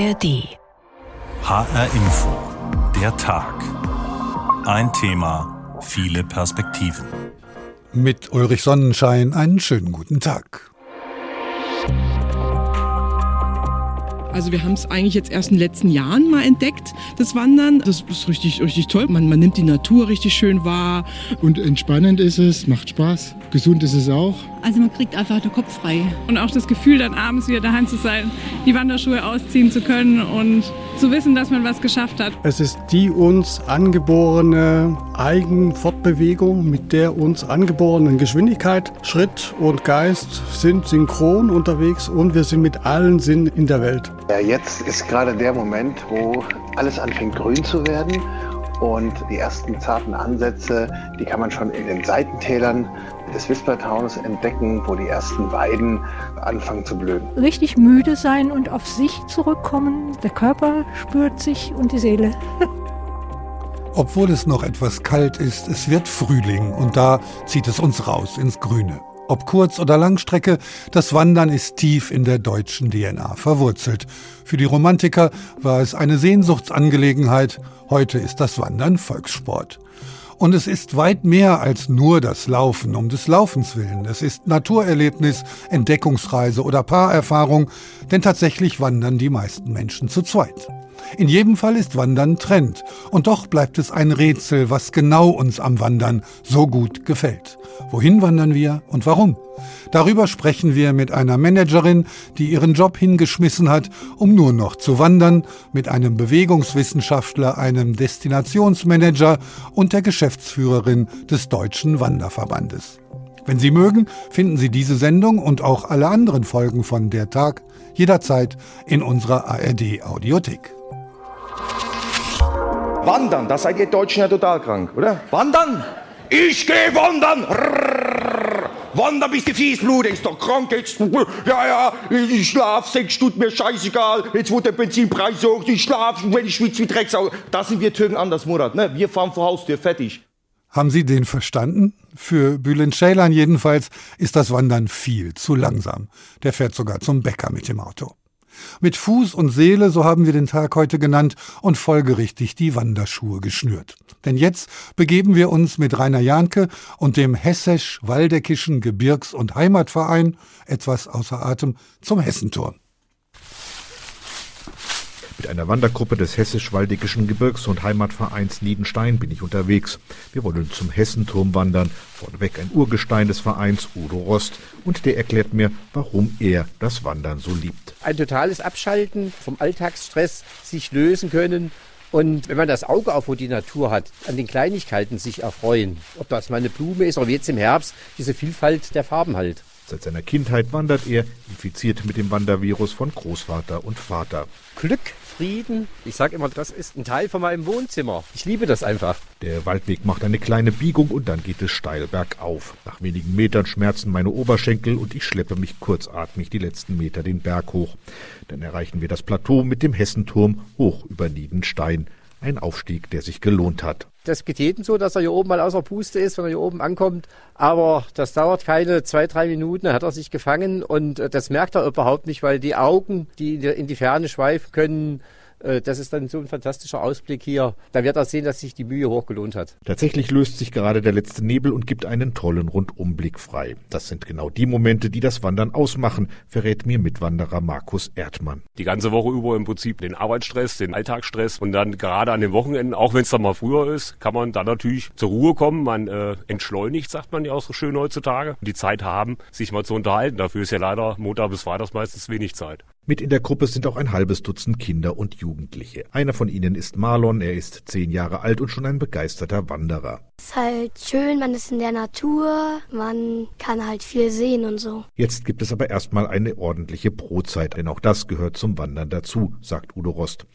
ARD. HR Info. Der Tag. Ein Thema, viele Perspektiven. Mit Ulrich Sonnenschein einen schönen guten Tag. Also wir haben es eigentlich jetzt erst in den letzten Jahren mal entdeckt, das Wandern. Das ist richtig, richtig toll. Man, man nimmt die Natur richtig schön wahr. Und entspannend ist es, macht Spaß. Gesund ist es auch. Also man kriegt einfach den Kopf frei. Und auch das Gefühl, dann abends wieder daheim zu sein, die Wanderschuhe ausziehen zu können und zu wissen, dass man was geschafft hat. Es ist die uns angeborene Eigenfortbewegung mit der uns angeborenen Geschwindigkeit. Schritt und Geist sind synchron unterwegs und wir sind mit allen Sinnen in der Welt. Ja, jetzt ist gerade der Moment, wo alles anfängt grün zu werden und die ersten zarten Ansätze, die kann man schon in den Seitentälern des Wisplertaunes entdecken, wo die ersten Weiden anfangen zu blühen. Richtig müde sein und auf sich zurückkommen. Der Körper spürt sich und die Seele. Obwohl es noch etwas kalt ist, es wird Frühling und da zieht es uns raus ins Grüne. Ob Kurz- oder Langstrecke, das Wandern ist tief in der deutschen DNA verwurzelt. Für die Romantiker war es eine Sehnsuchtsangelegenheit, heute ist das Wandern Volkssport. Und es ist weit mehr als nur das Laufen um des Laufens willen. Es ist Naturerlebnis, Entdeckungsreise oder Paarerfahrung, denn tatsächlich wandern die meisten Menschen zu zweit. In jedem Fall ist Wandern Trend. Und doch bleibt es ein Rätsel, was genau uns am Wandern so gut gefällt. Wohin wandern wir und warum? Darüber sprechen wir mit einer Managerin, die ihren Job hingeschmissen hat, um nur noch zu wandern, mit einem Bewegungswissenschaftler, einem Destinationsmanager und der Geschäftsführerin des Deutschen Wanderverbandes. Wenn Sie mögen, finden Sie diese Sendung und auch alle anderen Folgen von Der Tag jederzeit in unserer ARD Audiothek. Wandern, da seid ihr Deutschen ja total krank, oder? Wandern? Ich gehe wandern! Wandern bis die Fiesblut, ist doch krank jetzt. Ja, ja, ich schlaf sechs Stunden, mir scheißegal. Jetzt wurde der Benzinpreis hoch, ich schlaf, wenn ich schwitze wie Drecksau. Da sind wir Türken anders, Murat, ne? Wir fahren vor Haustür, fertig. Haben Sie den verstanden? Für Bülent Ceylan jedenfalls ist das Wandern viel zu langsam. Der fährt sogar zum Bäcker mit dem Auto. Mit Fuß und Seele, so haben wir den Tag heute genannt, und folgerichtig die Wanderschuhe geschnürt. Denn jetzt begeben wir uns mit Rainer Jahnke und dem Hessisch-Waldeckischen Gebirgs- und Heimatverein, etwas außer Atem, zum Hessenturm. Mit einer Wandergruppe des Hessisch-Waldeckischen Gebirgs- und Heimatvereins Niedenstein bin ich unterwegs. Wir wollen zum Hessenturm wandern. Vorneweg ein Urgestein des Vereins, Udo Rost. Und der erklärt mir, warum er das Wandern so liebt. Ein totales Abschalten vom Alltagsstress, sich lösen können und wenn man das Auge auf, wo die Natur hat, an den Kleinigkeiten sich erfreuen. Ob das mal eine Blume ist oder jetzt im Herbst, diese Vielfalt der Farben halt. Seit seiner Kindheit wandert er, infiziert mit dem Wandervirus von Großvater und Vater. Glück, Frieden. Ich sage immer, das ist ein Teil von meinem Wohnzimmer. Ich liebe das einfach. Der Waldweg macht eine kleine Biegung und dann geht es steil bergauf. Nach wenigen Metern schmerzen meine Oberschenkel und ich schleppe mich kurzatmig die letzten Meter den Berg hoch. Dann erreichen wir das Plateau mit dem Hessenturm hoch über Niedenstein. Ein Aufstieg, der sich gelohnt hat. Das geht jedem so, dass er hier oben mal außer Puste ist, wenn er hier oben ankommt. Aber das dauert keine zwei, drei Minuten, dann hat er sich gefangen und äh, das merkt er überhaupt nicht, weil die Augen, die in die Ferne schweifen können, das ist dann so ein fantastischer Ausblick hier. Da wird er sehen, dass sich die Mühe hoch gelohnt hat. Tatsächlich löst sich gerade der letzte Nebel und gibt einen tollen Rundumblick frei. Das sind genau die Momente, die das Wandern ausmachen, verrät mir Mitwanderer Markus Erdmann. Die ganze Woche über im Prinzip den Arbeitsstress, den Alltagsstress und dann gerade an den Wochenenden, auch wenn es dann mal früher ist, kann man dann natürlich zur Ruhe kommen. Man äh, entschleunigt, sagt man ja auch so schön heutzutage. Die Zeit haben, sich mal zu unterhalten. Dafür ist ja leider Montag bis Freitag meistens wenig Zeit. Mit in der Gruppe sind auch ein halbes Dutzend Kinder und Jugendliche. Einer von ihnen ist Marlon, er ist zehn Jahre alt und schon ein begeisterter Wanderer. Es ist halt schön, man ist in der Natur, man kann halt viel sehen und so. Jetzt gibt es aber erstmal eine ordentliche Brotzeit, denn auch das gehört zum Wandern dazu, sagt Udo Rost.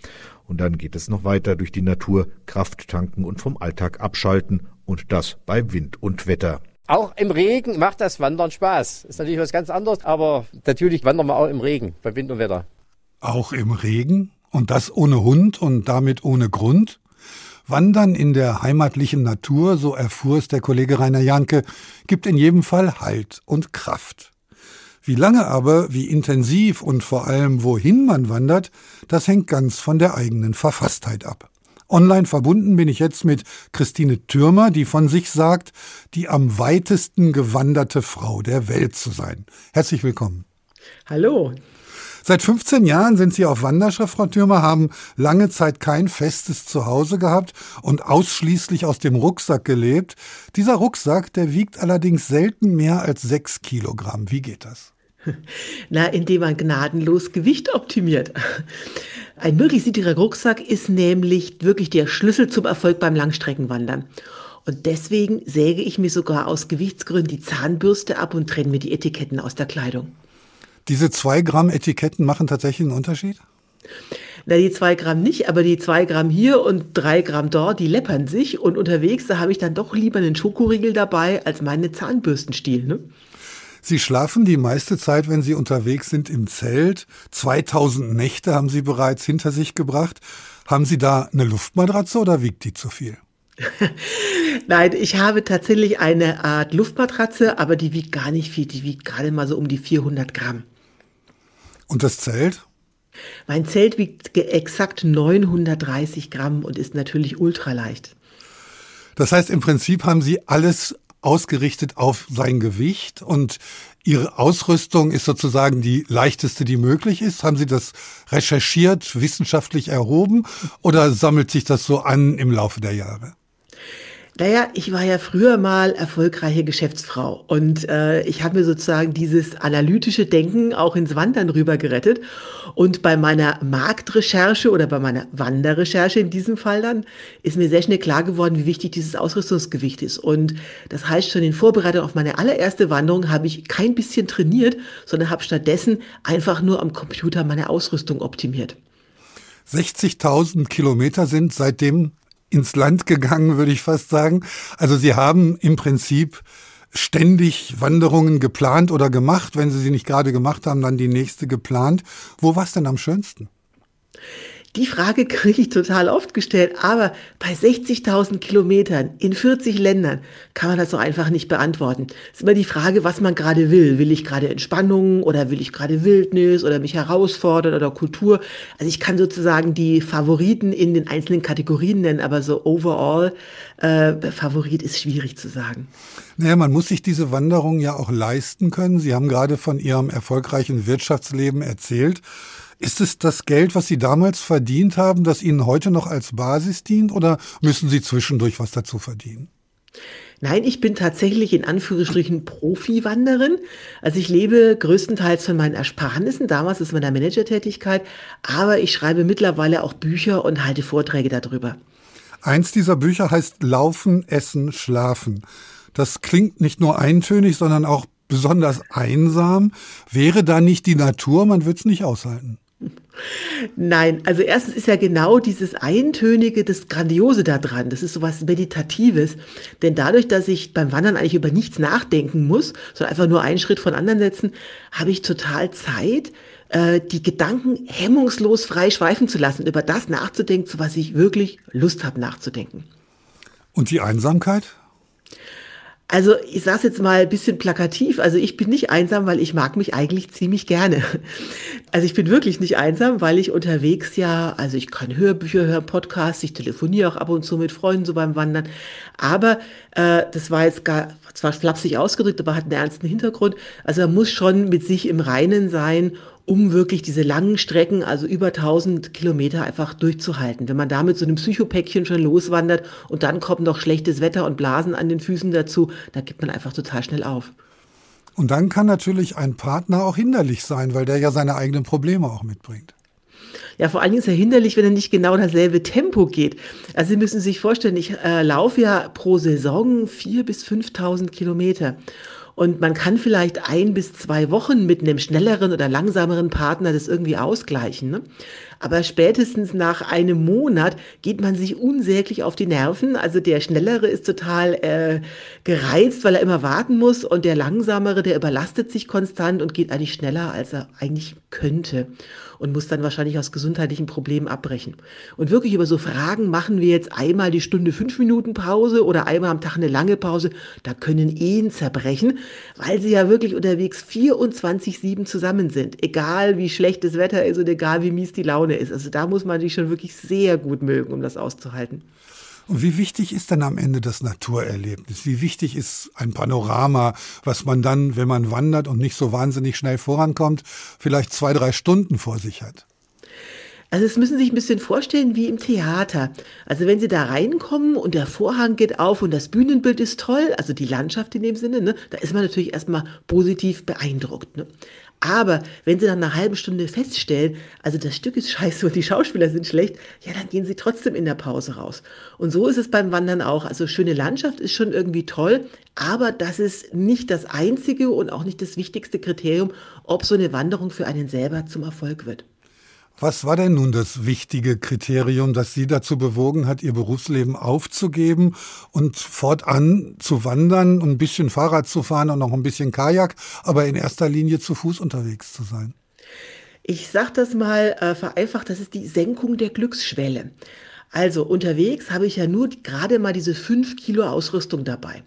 Und dann geht es noch weiter durch die Natur, Kraft tanken und vom Alltag abschalten und das bei Wind und Wetter. Auch im Regen macht das Wandern Spaß. Ist natürlich was ganz anderes, aber natürlich wandern wir auch im Regen, bei Wind und Wetter. Auch im Regen? Und das ohne Hund und damit ohne Grund? Wandern in der heimatlichen Natur, so erfuhr es der Kollege Rainer Janke, gibt in jedem Fall Halt und Kraft. Wie lange aber, wie intensiv und vor allem wohin man wandert, das hängt ganz von der eigenen Verfasstheit ab. Online verbunden bin ich jetzt mit Christine Türmer, die von sich sagt, die am weitesten gewanderte Frau der Welt zu sein. Herzlich willkommen. Hallo. Seit 15 Jahren sind Sie auf Wanderschaft, Frau Türmer, haben lange Zeit kein festes Zuhause gehabt und ausschließlich aus dem Rucksack gelebt. Dieser Rucksack, der wiegt allerdings selten mehr als sechs Kilogramm. Wie geht das? Na, indem man gnadenlos Gewicht optimiert. Ein möglichst niedriger Rucksack ist nämlich wirklich der Schlüssel zum Erfolg beim Langstreckenwandern. Und deswegen säge ich mir sogar aus Gewichtsgründen die Zahnbürste ab und trenne mir die Etiketten aus der Kleidung. Diese zwei Gramm Etiketten machen tatsächlich einen Unterschied? Na, die zwei Gramm nicht, aber die zwei Gramm hier und drei Gramm dort, die läppern sich. Und unterwegs, da habe ich dann doch lieber einen Schokoriegel dabei als meine Zahnbürstenstiel. Ne? Sie schlafen die meiste Zeit, wenn Sie unterwegs sind, im Zelt. 2000 Nächte haben Sie bereits hinter sich gebracht. Haben Sie da eine Luftmatratze oder wiegt die zu viel? Nein, ich habe tatsächlich eine Art Luftmatratze, aber die wiegt gar nicht viel. Die wiegt gerade mal so um die 400 Gramm. Und das Zelt? Mein Zelt wiegt exakt 930 Gramm und ist natürlich ultraleicht. Das heißt, im Prinzip haben Sie alles ausgerichtet auf sein Gewicht und Ihre Ausrüstung ist sozusagen die leichteste, die möglich ist. Haben Sie das recherchiert, wissenschaftlich erhoben oder sammelt sich das so an im Laufe der Jahre? Naja, ich war ja früher mal erfolgreiche Geschäftsfrau und äh, ich habe mir sozusagen dieses analytische Denken auch ins Wandern rüber gerettet. Und bei meiner Marktrecherche oder bei meiner Wanderrecherche in diesem Fall dann ist mir sehr schnell klar geworden, wie wichtig dieses Ausrüstungsgewicht ist. Und das heißt, schon in Vorbereitung auf meine allererste Wanderung habe ich kein bisschen trainiert, sondern habe stattdessen einfach nur am Computer meine Ausrüstung optimiert. 60.000 Kilometer sind seitdem ins Land gegangen, würde ich fast sagen. Also Sie haben im Prinzip ständig Wanderungen geplant oder gemacht. Wenn Sie sie nicht gerade gemacht haben, dann die nächste geplant. Wo war es denn am schönsten? Die Frage kriege ich total oft gestellt, aber bei 60.000 Kilometern in 40 Ländern kann man das so einfach nicht beantworten. Es ist immer die Frage, was man gerade will. Will ich gerade Entspannung oder will ich gerade Wildnis oder mich herausfordern oder Kultur? Also ich kann sozusagen die Favoriten in den einzelnen Kategorien nennen, aber so overall äh, Favorit ist schwierig zu sagen. Naja, man muss sich diese Wanderung ja auch leisten können. Sie haben gerade von Ihrem erfolgreichen Wirtschaftsleben erzählt. Ist es das Geld, was Sie damals verdient haben, das Ihnen heute noch als Basis dient oder müssen Sie zwischendurch was dazu verdienen? Nein, ich bin tatsächlich in Anführungsstrichen Profi-Wanderin. Also ich lebe größtenteils von meinen Ersparnissen, damals ist meiner Managertätigkeit, aber ich schreibe mittlerweile auch Bücher und halte Vorträge darüber. Eins dieser Bücher heißt Laufen, Essen, Schlafen. Das klingt nicht nur eintönig, sondern auch besonders einsam. Wäre da nicht die Natur, man würde es nicht aushalten. Nein, also erstens ist ja genau dieses Eintönige, das Grandiose da dran. Das ist sowas Meditatives. Denn dadurch, dass ich beim Wandern eigentlich über nichts nachdenken muss, sondern einfach nur einen Schritt von anderen setzen, habe ich total Zeit, äh, die Gedanken hemmungslos frei schweifen zu lassen, über das nachzudenken, zu was ich wirklich Lust habe nachzudenken. Und die Einsamkeit? Also ich sage jetzt mal ein bisschen plakativ. Also ich bin nicht einsam, weil ich mag mich eigentlich ziemlich gerne. Also ich bin wirklich nicht einsam, weil ich unterwegs ja, also ich kann Hörbücher hören, Podcasts, ich telefoniere auch ab und zu mit Freunden so beim Wandern. Aber äh, das war jetzt gar zwar flapsig ausgedrückt, aber hat einen ernsten Hintergrund. Also man muss schon mit sich im Reinen sein um wirklich diese langen Strecken, also über 1000 Kilometer einfach durchzuhalten. Wenn man da mit so einem Psychopäckchen schon loswandert und dann kommt noch schlechtes Wetter und Blasen an den Füßen dazu, da gibt man einfach total schnell auf. Und dann kann natürlich ein Partner auch hinderlich sein, weil der ja seine eigenen Probleme auch mitbringt. Ja, vor allen Dingen ist er hinderlich, wenn er nicht genau dasselbe Tempo geht. Also Sie müssen sich vorstellen, ich äh, laufe ja pro Saison 4.000 bis 5.000 Kilometer. Und man kann vielleicht ein bis zwei Wochen mit einem schnelleren oder langsameren Partner das irgendwie ausgleichen. Ne? Aber spätestens nach einem Monat geht man sich unsäglich auf die Nerven. Also der Schnellere ist total äh, gereizt, weil er immer warten muss. Und der Langsamere, der überlastet sich konstant und geht eigentlich schneller, als er eigentlich könnte und muss dann wahrscheinlich aus gesundheitlichen Problemen abbrechen. Und wirklich über so Fragen, machen wir jetzt einmal die Stunde fünf Minuten Pause oder einmal am Tag eine lange Pause, da können Ehen zerbrechen, weil sie ja wirklich unterwegs 24-7 zusammen sind. Egal wie schlecht das Wetter ist und egal wie mies die Laune ist. Also da muss man sich schon wirklich sehr gut mögen, um das auszuhalten. Und wie wichtig ist denn am Ende das Naturerlebnis? Wie wichtig ist ein Panorama, was man dann, wenn man wandert und nicht so wahnsinnig schnell vorankommt, vielleicht zwei, drei Stunden vor sich hat? Also es müssen Sie sich ein bisschen vorstellen wie im Theater. Also wenn Sie da reinkommen und der Vorhang geht auf und das Bühnenbild ist toll, also die Landschaft in dem Sinne, ne, da ist man natürlich erstmal positiv beeindruckt. Ne? Aber wenn Sie nach einer halben Stunde feststellen, also das Stück ist scheiße und die Schauspieler sind schlecht, ja, dann gehen Sie trotzdem in der Pause raus. Und so ist es beim Wandern auch. Also schöne Landschaft ist schon irgendwie toll, aber das ist nicht das einzige und auch nicht das wichtigste Kriterium, ob so eine Wanderung für einen selber zum Erfolg wird. Was war denn nun das wichtige Kriterium, das Sie dazu bewogen hat, Ihr Berufsleben aufzugeben und fortan zu wandern, ein bisschen Fahrrad zu fahren und noch ein bisschen Kajak, aber in erster Linie zu Fuß unterwegs zu sein? Ich sage das mal äh, vereinfacht, das ist die Senkung der Glücksschwelle. Also unterwegs habe ich ja nur gerade mal diese fünf Kilo Ausrüstung dabei.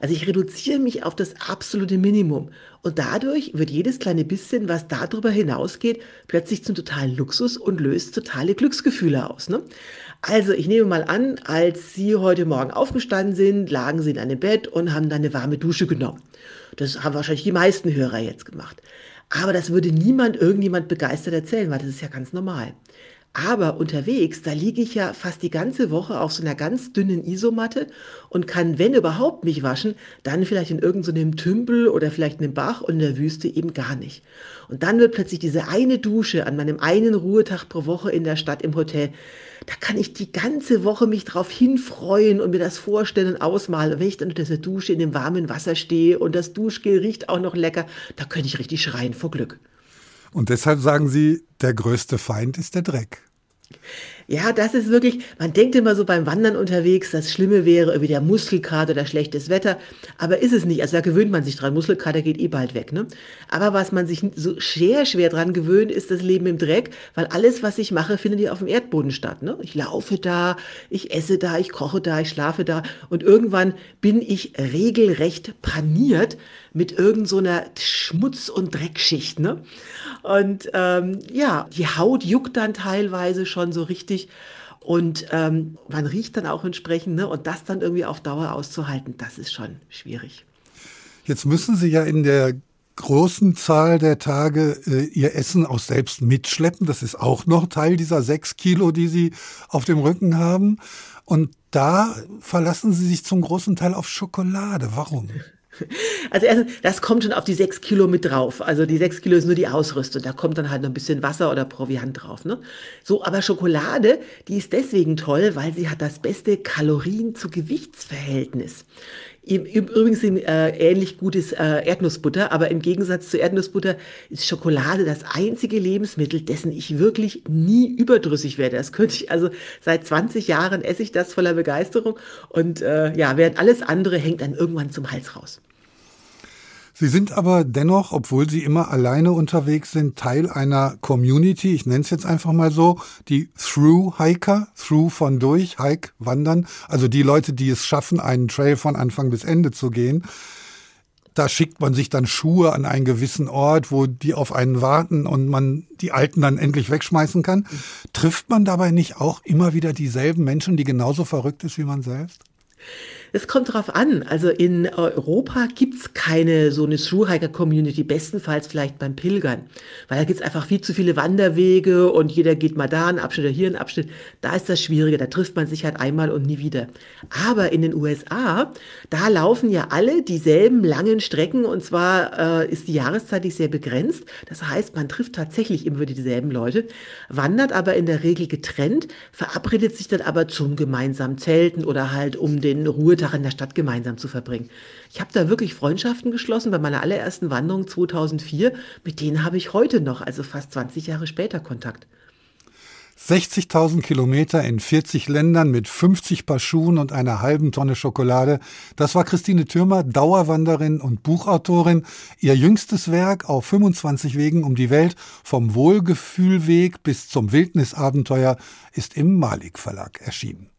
Also ich reduziere mich auf das absolute Minimum. Und dadurch wird jedes kleine bisschen, was darüber hinausgeht, plötzlich zum totalen Luxus und löst totale Glücksgefühle aus. Ne? Also ich nehme mal an, als Sie heute Morgen aufgestanden sind, lagen Sie in einem Bett und haben dann eine warme Dusche genommen. Das haben wahrscheinlich die meisten Hörer jetzt gemacht. Aber das würde niemand irgendjemand begeistert erzählen, weil das ist ja ganz normal. Aber unterwegs, da liege ich ja fast die ganze Woche auf so einer ganz dünnen Isomatte und kann, wenn überhaupt, mich waschen, dann vielleicht in irgendeinem so Tümpel oder vielleicht in einem Bach und in der Wüste eben gar nicht. Und dann wird plötzlich diese eine Dusche an meinem einen Ruhetag pro Woche in der Stadt im Hotel, da kann ich die ganze Woche mich drauf hinfreuen und mir das vorstellen und ausmalen. Und wenn ich dann unter dieser Dusche in dem warmen Wasser stehe und das Duschgel riecht auch noch lecker, da könnte ich richtig schreien vor Glück. Und deshalb sagen Sie, der größte Feind ist der Dreck. Ja, das ist wirklich, man denkt immer so beim Wandern unterwegs, das Schlimme wäre irgendwie der Muskelkater oder schlechtes Wetter, aber ist es nicht. Also da gewöhnt man sich dran. Muskelkater geht eh bald weg, ne? Aber was man sich so sehr schwer dran gewöhnt, ist das Leben im Dreck, weil alles, was ich mache, findet ja auf dem Erdboden statt, ne? Ich laufe da, ich esse da, ich koche da, ich schlafe da und irgendwann bin ich regelrecht paniert mit irgendeiner so Schmutz- und Dreckschicht, ne? Und ähm, ja, die Haut juckt dann teilweise schon so richtig. Und ähm, man riecht dann auch entsprechend, ne? Und das dann irgendwie auf Dauer auszuhalten, das ist schon schwierig. Jetzt müssen Sie ja in der großen Zahl der Tage äh, Ihr Essen auch selbst mitschleppen. Das ist auch noch Teil dieser sechs Kilo, die Sie auf dem Rücken haben. Und da verlassen Sie sich zum großen Teil auf Schokolade. Warum? Also erstens, das kommt schon auf die sechs Kilo mit drauf. Also die sechs Kilo ist nur die Ausrüstung. Da kommt dann halt noch ein bisschen Wasser oder Proviant drauf. Ne? So, aber Schokolade, die ist deswegen toll, weil sie hat das beste Kalorien zu Gewichtsverhältnis. Übrigens äh, ähnlich gutes äh, Erdnussbutter, aber im Gegensatz zu Erdnussbutter ist Schokolade das einzige Lebensmittel, dessen ich wirklich nie überdrüssig werde. Das könnte ich, also seit 20 Jahren esse ich das voller Begeisterung und äh, ja, während alles andere hängt dann irgendwann zum Hals raus. Sie sind aber dennoch, obwohl Sie immer alleine unterwegs sind, Teil einer Community, ich nenne es jetzt einfach mal so, die Through-Hiker, Through von durch, Hike, Wandern, also die Leute, die es schaffen, einen Trail von Anfang bis Ende zu gehen. Da schickt man sich dann Schuhe an einen gewissen Ort, wo die auf einen warten und man die alten dann endlich wegschmeißen kann. Trifft man dabei nicht auch immer wieder dieselben Menschen, die genauso verrückt ist wie man selbst? Es kommt darauf an. Also in Europa gibt's keine so eine Thru-Hiker-Community, bestenfalls vielleicht beim Pilgern. Weil da gibt's einfach viel zu viele Wanderwege und jeder geht mal da einen Abschnitt oder hier einen Abschnitt. Da ist das Schwierige, da trifft man sich halt einmal und nie wieder. Aber in den USA, da laufen ja alle dieselben langen Strecken und zwar äh, ist die Jahreszeit sehr begrenzt. Das heißt, man trifft tatsächlich immer wieder dieselben Leute, wandert aber in der Regel getrennt, verabredet sich dann aber zum gemeinsamen Zelten oder halt um den Ruhetag Tag in der Stadt gemeinsam zu verbringen. Ich habe da wirklich Freundschaften geschlossen bei meiner allerersten Wanderung 2004. Mit denen habe ich heute noch, also fast 20 Jahre später, Kontakt. 60.000 Kilometer in 40 Ländern mit 50 Paar Schuhen und einer halben Tonne Schokolade. Das war Christine Thürmer, Dauerwanderin und Buchautorin. Ihr jüngstes Werk auf 25 Wegen um die Welt, vom Wohlgefühlweg bis zum Wildnisabenteuer, ist im Malik Verlag erschienen.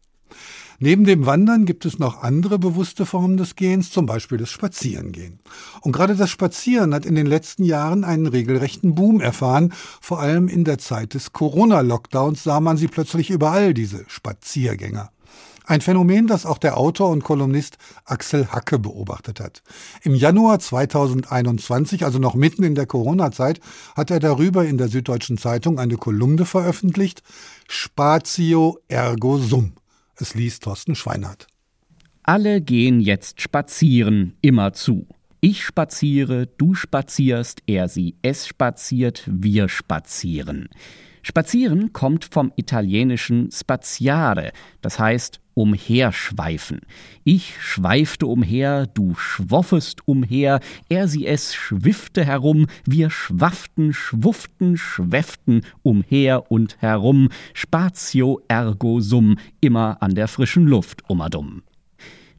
Neben dem Wandern gibt es noch andere bewusste Formen des Gehens, zum Beispiel das Spazierengehen. Und gerade das Spazieren hat in den letzten Jahren einen regelrechten Boom erfahren. Vor allem in der Zeit des Corona-Lockdowns sah man sie plötzlich überall, diese Spaziergänger. Ein Phänomen, das auch der Autor und Kolumnist Axel Hacke beobachtet hat. Im Januar 2021, also noch mitten in der Corona-Zeit, hat er darüber in der Süddeutschen Zeitung eine Kolumne veröffentlicht, Spatio ergo sum. Es liest Thorsten Schweinhardt. Alle gehen jetzt spazieren, immerzu. Ich spaziere, du spazierst, er, sie, es spaziert, wir spazieren. Spazieren kommt vom italienischen spaziare, das heißt umherschweifen. Ich schweifte umher, du schwoffest umher, er sie es schwiffte herum, wir schwafften, schwufften, schwäfften umher und herum, spatio ergo sum, immer an der frischen Luft umadum.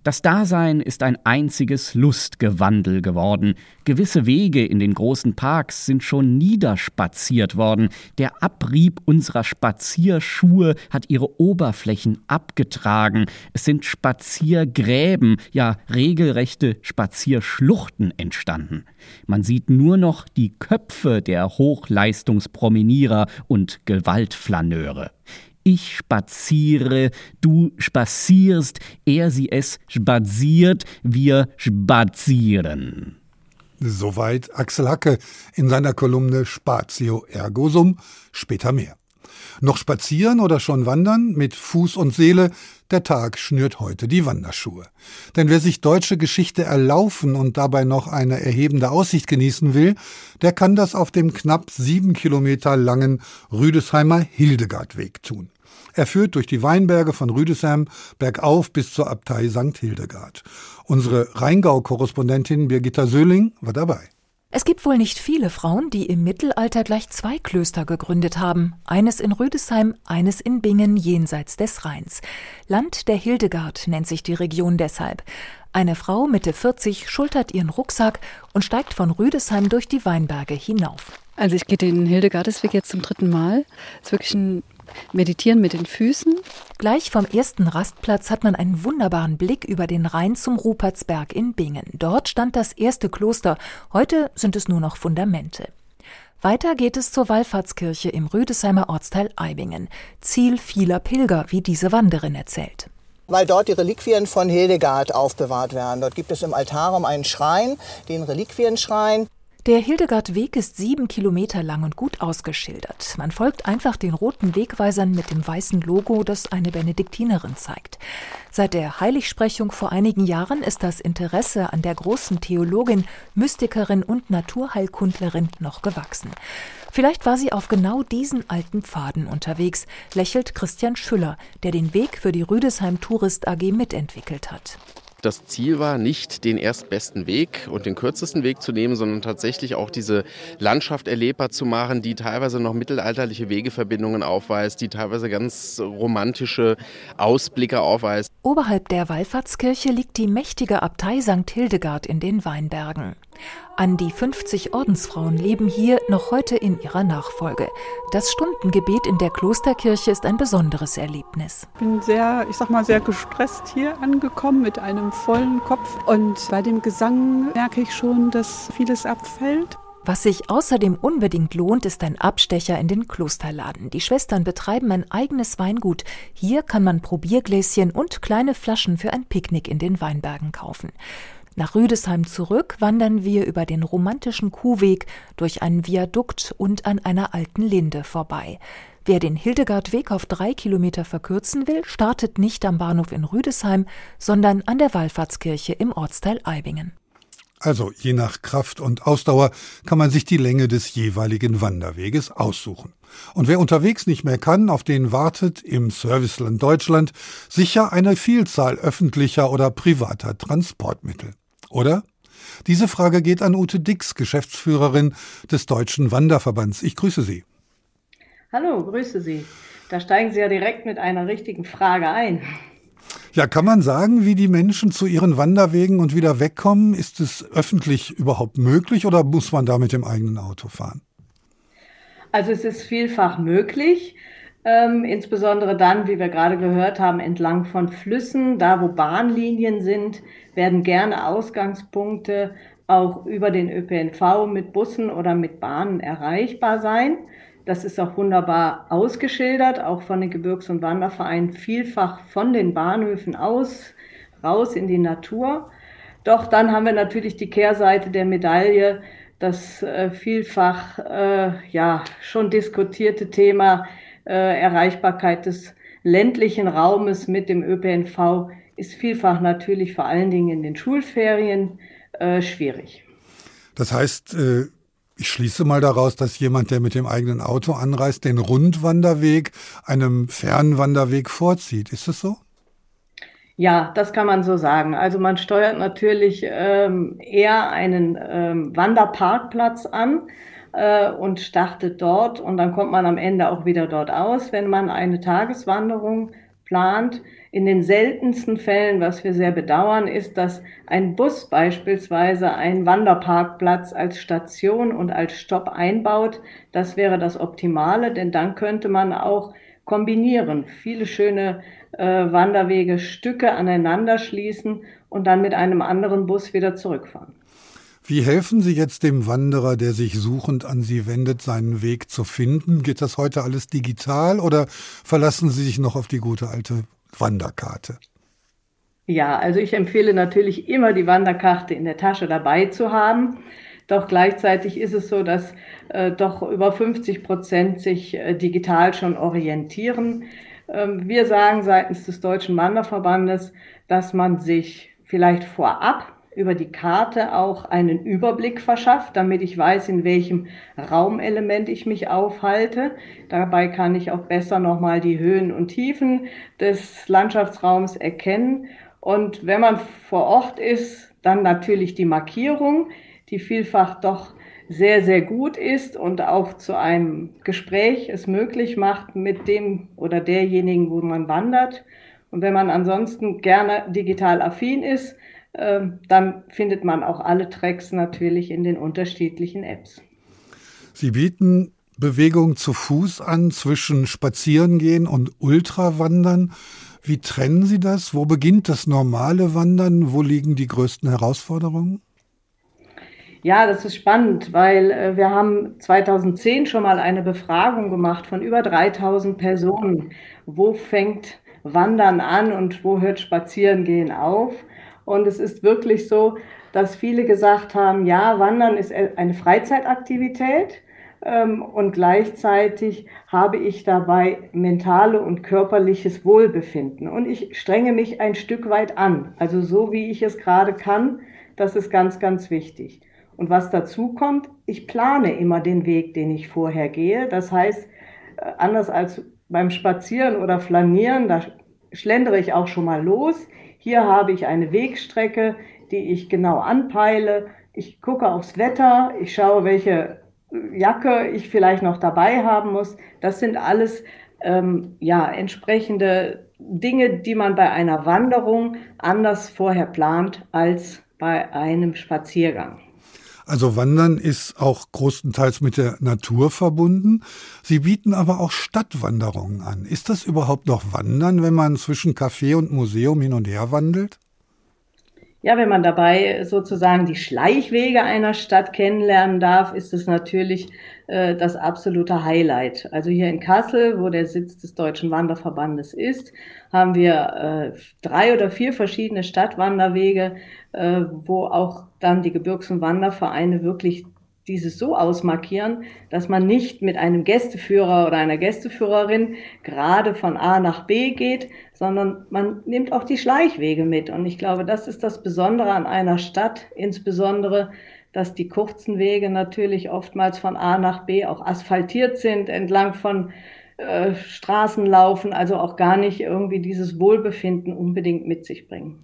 Das Dasein ist ein einziges Lustgewandel geworden. Gewisse Wege in den großen Parks sind schon niederspaziert worden. Der Abrieb unserer Spazierschuhe hat ihre Oberflächen abgetragen. Es sind Spaziergräben, ja regelrechte Spazierschluchten entstanden. Man sieht nur noch die Köpfe der Hochleistungspromenierer und Gewaltflaneure. Ich spaziere, du spazierst, er sie es spaziert, wir spazieren. Soweit Axel Hacke in seiner Kolumne Spatio ergo sum, später mehr. Noch spazieren oder schon wandern mit Fuß und Seele, der Tag schnürt heute die Wanderschuhe. Denn wer sich deutsche Geschichte erlaufen und dabei noch eine erhebende Aussicht genießen will, der kann das auf dem knapp sieben Kilometer langen Rüdesheimer Hildegardweg tun. Er führt durch die Weinberge von Rüdesheim bergauf bis zur Abtei St. Hildegard. Unsere Rheingau-Korrespondentin Birgitta Söhling war dabei. Es gibt wohl nicht viele Frauen, die im Mittelalter gleich zwei Klöster gegründet haben. Eines in Rüdesheim, eines in Bingen jenseits des Rheins. Land der Hildegard nennt sich die Region deshalb. Eine Frau Mitte 40 schultert ihren Rucksack und steigt von Rüdesheim durch die Weinberge hinauf. Also ich gehe den Hildegardesweg jetzt zum dritten Mal. Es ist wirklich ein Meditieren mit den Füßen. Gleich vom ersten Rastplatz hat man einen wunderbaren Blick über den Rhein zum Rupertsberg in Bingen. Dort stand das erste Kloster. Heute sind es nur noch Fundamente. Weiter geht es zur Wallfahrtskirche im Rüdesheimer Ortsteil Eibingen. Ziel vieler Pilger, wie diese Wanderin erzählt weil dort die Reliquien von Hildegard aufbewahrt werden. Dort gibt es im Altarraum einen Schrein, den Reliquienschrein. Der Hildegardweg ist sieben Kilometer lang und gut ausgeschildert. Man folgt einfach den roten Wegweisern mit dem weißen Logo, das eine Benediktinerin zeigt. Seit der Heiligsprechung vor einigen Jahren ist das Interesse an der großen Theologin, Mystikerin und Naturheilkundlerin noch gewachsen. Vielleicht war sie auf genau diesen alten Pfaden unterwegs, lächelt Christian Schüller, der den Weg für die Rüdesheim Tourist AG mitentwickelt hat das Ziel war, nicht den erstbesten Weg und den kürzesten Weg zu nehmen, sondern tatsächlich auch diese Landschaft erlebbar zu machen, die teilweise noch mittelalterliche Wegeverbindungen aufweist, die teilweise ganz romantische Ausblicke aufweist. Oberhalb der Wallfahrtskirche liegt die mächtige Abtei St. Hildegard in den Weinbergen. An die 50 Ordensfrauen leben hier noch heute in ihrer Nachfolge. Das Stundengebet in der Klosterkirche ist ein besonderes Erlebnis. Ich bin sehr, ich sag mal, sehr gestresst hier angekommen mit einem vollen Kopf. Und bei dem Gesang merke ich schon, dass vieles abfällt. Was sich außerdem unbedingt lohnt, ist ein Abstecher in den Klosterladen. Die Schwestern betreiben ein eigenes Weingut. Hier kann man Probiergläschen und kleine Flaschen für ein Picknick in den Weinbergen kaufen. Nach Rüdesheim zurück wandern wir über den romantischen Kuhweg durch einen Viadukt und an einer alten Linde vorbei. Wer den Hildegardweg auf drei Kilometer verkürzen will, startet nicht am Bahnhof in Rüdesheim, sondern an der Wallfahrtskirche im Ortsteil Eibingen. Also je nach Kraft und Ausdauer kann man sich die Länge des jeweiligen Wanderweges aussuchen. Und wer unterwegs nicht mehr kann, auf den wartet im Serviceland Deutschland sicher eine Vielzahl öffentlicher oder privater Transportmittel oder? Diese Frage geht an Ute Dix, Geschäftsführerin des Deutschen Wanderverbands. Ich grüße Sie. Hallo, grüße Sie. Da steigen Sie ja direkt mit einer richtigen Frage ein. Ja, kann man sagen, wie die Menschen zu ihren Wanderwegen und wieder wegkommen? Ist es öffentlich überhaupt möglich oder muss man da mit dem eigenen Auto fahren? Also es ist vielfach möglich. Ähm, insbesondere dann, wie wir gerade gehört haben, entlang von Flüssen, da wo Bahnlinien sind, werden gerne Ausgangspunkte auch über den ÖPNV mit Bussen oder mit Bahnen erreichbar sein. Das ist auch wunderbar ausgeschildert, auch von den Gebirgs- und Wandervereinen vielfach von den Bahnhöfen aus, raus in die Natur. Doch dann haben wir natürlich die Kehrseite der Medaille, das äh, vielfach äh, ja schon diskutierte Thema Erreichbarkeit des ländlichen Raumes mit dem ÖPNV ist vielfach natürlich vor allen Dingen in den Schulferien äh, schwierig. Das heißt, äh, ich schließe mal daraus, dass jemand, der mit dem eigenen Auto anreist, den Rundwanderweg einem Fernwanderweg vorzieht. Ist das so? Ja, das kann man so sagen. Also man steuert natürlich ähm, eher einen ähm, Wanderparkplatz an äh, und startet dort und dann kommt man am Ende auch wieder dort aus, wenn man eine Tageswanderung plant. In den seltensten Fällen, was wir sehr bedauern, ist, dass ein Bus beispielsweise einen Wanderparkplatz als Station und als Stopp einbaut. Das wäre das Optimale, denn dann könnte man auch kombinieren, viele schöne äh, Wanderwege, Stücke aneinander schließen und dann mit einem anderen Bus wieder zurückfahren. Wie helfen Sie jetzt dem Wanderer, der sich suchend an Sie wendet, seinen Weg zu finden? Geht das heute alles digital oder verlassen Sie sich noch auf die gute alte Wanderkarte? Ja, also ich empfehle natürlich immer die Wanderkarte in der Tasche dabei zu haben. Doch gleichzeitig ist es so, dass äh, doch über 50 Prozent sich äh, digital schon orientieren. Ähm, wir sagen seitens des Deutschen Wanderverbandes, dass man sich vielleicht vorab über die Karte auch einen Überblick verschafft, damit ich weiß, in welchem Raumelement ich mich aufhalte. Dabei kann ich auch besser nochmal die Höhen und Tiefen des Landschaftsraums erkennen. Und wenn man vor Ort ist, dann natürlich die Markierung, die vielfach doch sehr, sehr gut ist und auch zu einem Gespräch es möglich macht mit dem oder derjenigen, wo man wandert. Und wenn man ansonsten gerne digital affin ist, dann findet man auch alle Tracks natürlich in den unterschiedlichen Apps. Sie bieten Bewegung zu Fuß an zwischen Spazierengehen und Ultrawandern. Wie trennen Sie das? Wo beginnt das normale Wandern? Wo liegen die größten Herausforderungen? Ja, das ist spannend, weil äh, wir haben 2010 schon mal eine Befragung gemacht von über 3000 Personen. Wo fängt Wandern an und wo hört Spazierengehen auf? Und es ist wirklich so, dass viele gesagt haben, ja, Wandern ist eine Freizeitaktivität ähm, und gleichzeitig habe ich dabei mentale und körperliches Wohlbefinden. Und ich strenge mich ein Stück weit an, also so wie ich es gerade kann. Das ist ganz, ganz wichtig. Und was dazu kommt, ich plane immer den Weg, den ich vorher gehe. Das heißt, äh, anders als beim Spazieren oder Flanieren, da schlendere ich auch schon mal los. Hier habe ich eine Wegstrecke, die ich genau anpeile. Ich gucke aufs Wetter, ich schaue, welche Jacke ich vielleicht noch dabei haben muss. Das sind alles ähm, ja, entsprechende Dinge, die man bei einer Wanderung anders vorher plant als bei einem Spaziergang. Also Wandern ist auch großenteils mit der Natur verbunden. Sie bieten aber auch Stadtwanderungen an. Ist das überhaupt noch Wandern, wenn man zwischen Café und Museum hin und her wandelt? Ja, wenn man dabei sozusagen die Schleichwege einer Stadt kennenlernen darf, ist es natürlich äh, das absolute Highlight. Also hier in Kassel, wo der Sitz des Deutschen Wanderverbandes ist, haben wir äh, drei oder vier verschiedene Stadtwanderwege, äh, wo auch dann die Gebirgs- und Wandervereine wirklich dieses so ausmarkieren, dass man nicht mit einem Gästeführer oder einer Gästeführerin gerade von A nach B geht, sondern man nimmt auch die Schleichwege mit. Und ich glaube, das ist das Besondere an einer Stadt, insbesondere, dass die kurzen Wege natürlich oftmals von A nach B auch asphaltiert sind, entlang von äh, Straßen laufen, also auch gar nicht irgendwie dieses Wohlbefinden unbedingt mit sich bringen.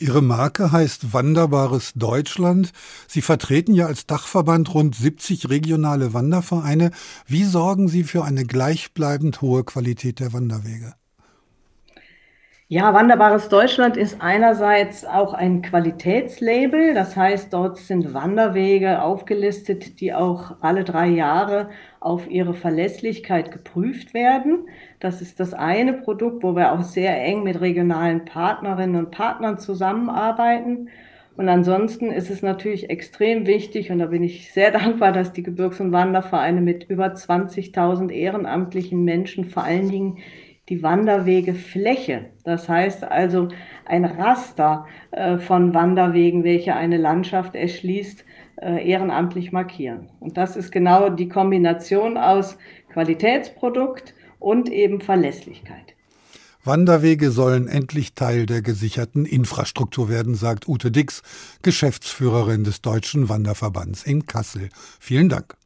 Ihre Marke heißt Wanderbares Deutschland. Sie vertreten ja als Dachverband rund 70 regionale Wandervereine. Wie sorgen Sie für eine gleichbleibend hohe Qualität der Wanderwege? Ja, Wanderbares Deutschland ist einerseits auch ein Qualitätslabel. Das heißt, dort sind Wanderwege aufgelistet, die auch alle drei Jahre auf ihre Verlässlichkeit geprüft werden. Das ist das eine Produkt, wo wir auch sehr eng mit regionalen Partnerinnen und Partnern zusammenarbeiten. Und ansonsten ist es natürlich extrem wichtig, und da bin ich sehr dankbar, dass die Gebirgs- und Wandervereine mit über 20.000 ehrenamtlichen Menschen vor allen Dingen die Wanderwegefläche. Das heißt also ein Raster äh, von Wanderwegen, welche eine Landschaft erschließt, äh, ehrenamtlich markieren. Und das ist genau die Kombination aus Qualitätsprodukt und eben Verlässlichkeit. Wanderwege sollen endlich Teil der gesicherten Infrastruktur werden, sagt Ute Dix, Geschäftsführerin des Deutschen Wanderverbands in Kassel. Vielen Dank.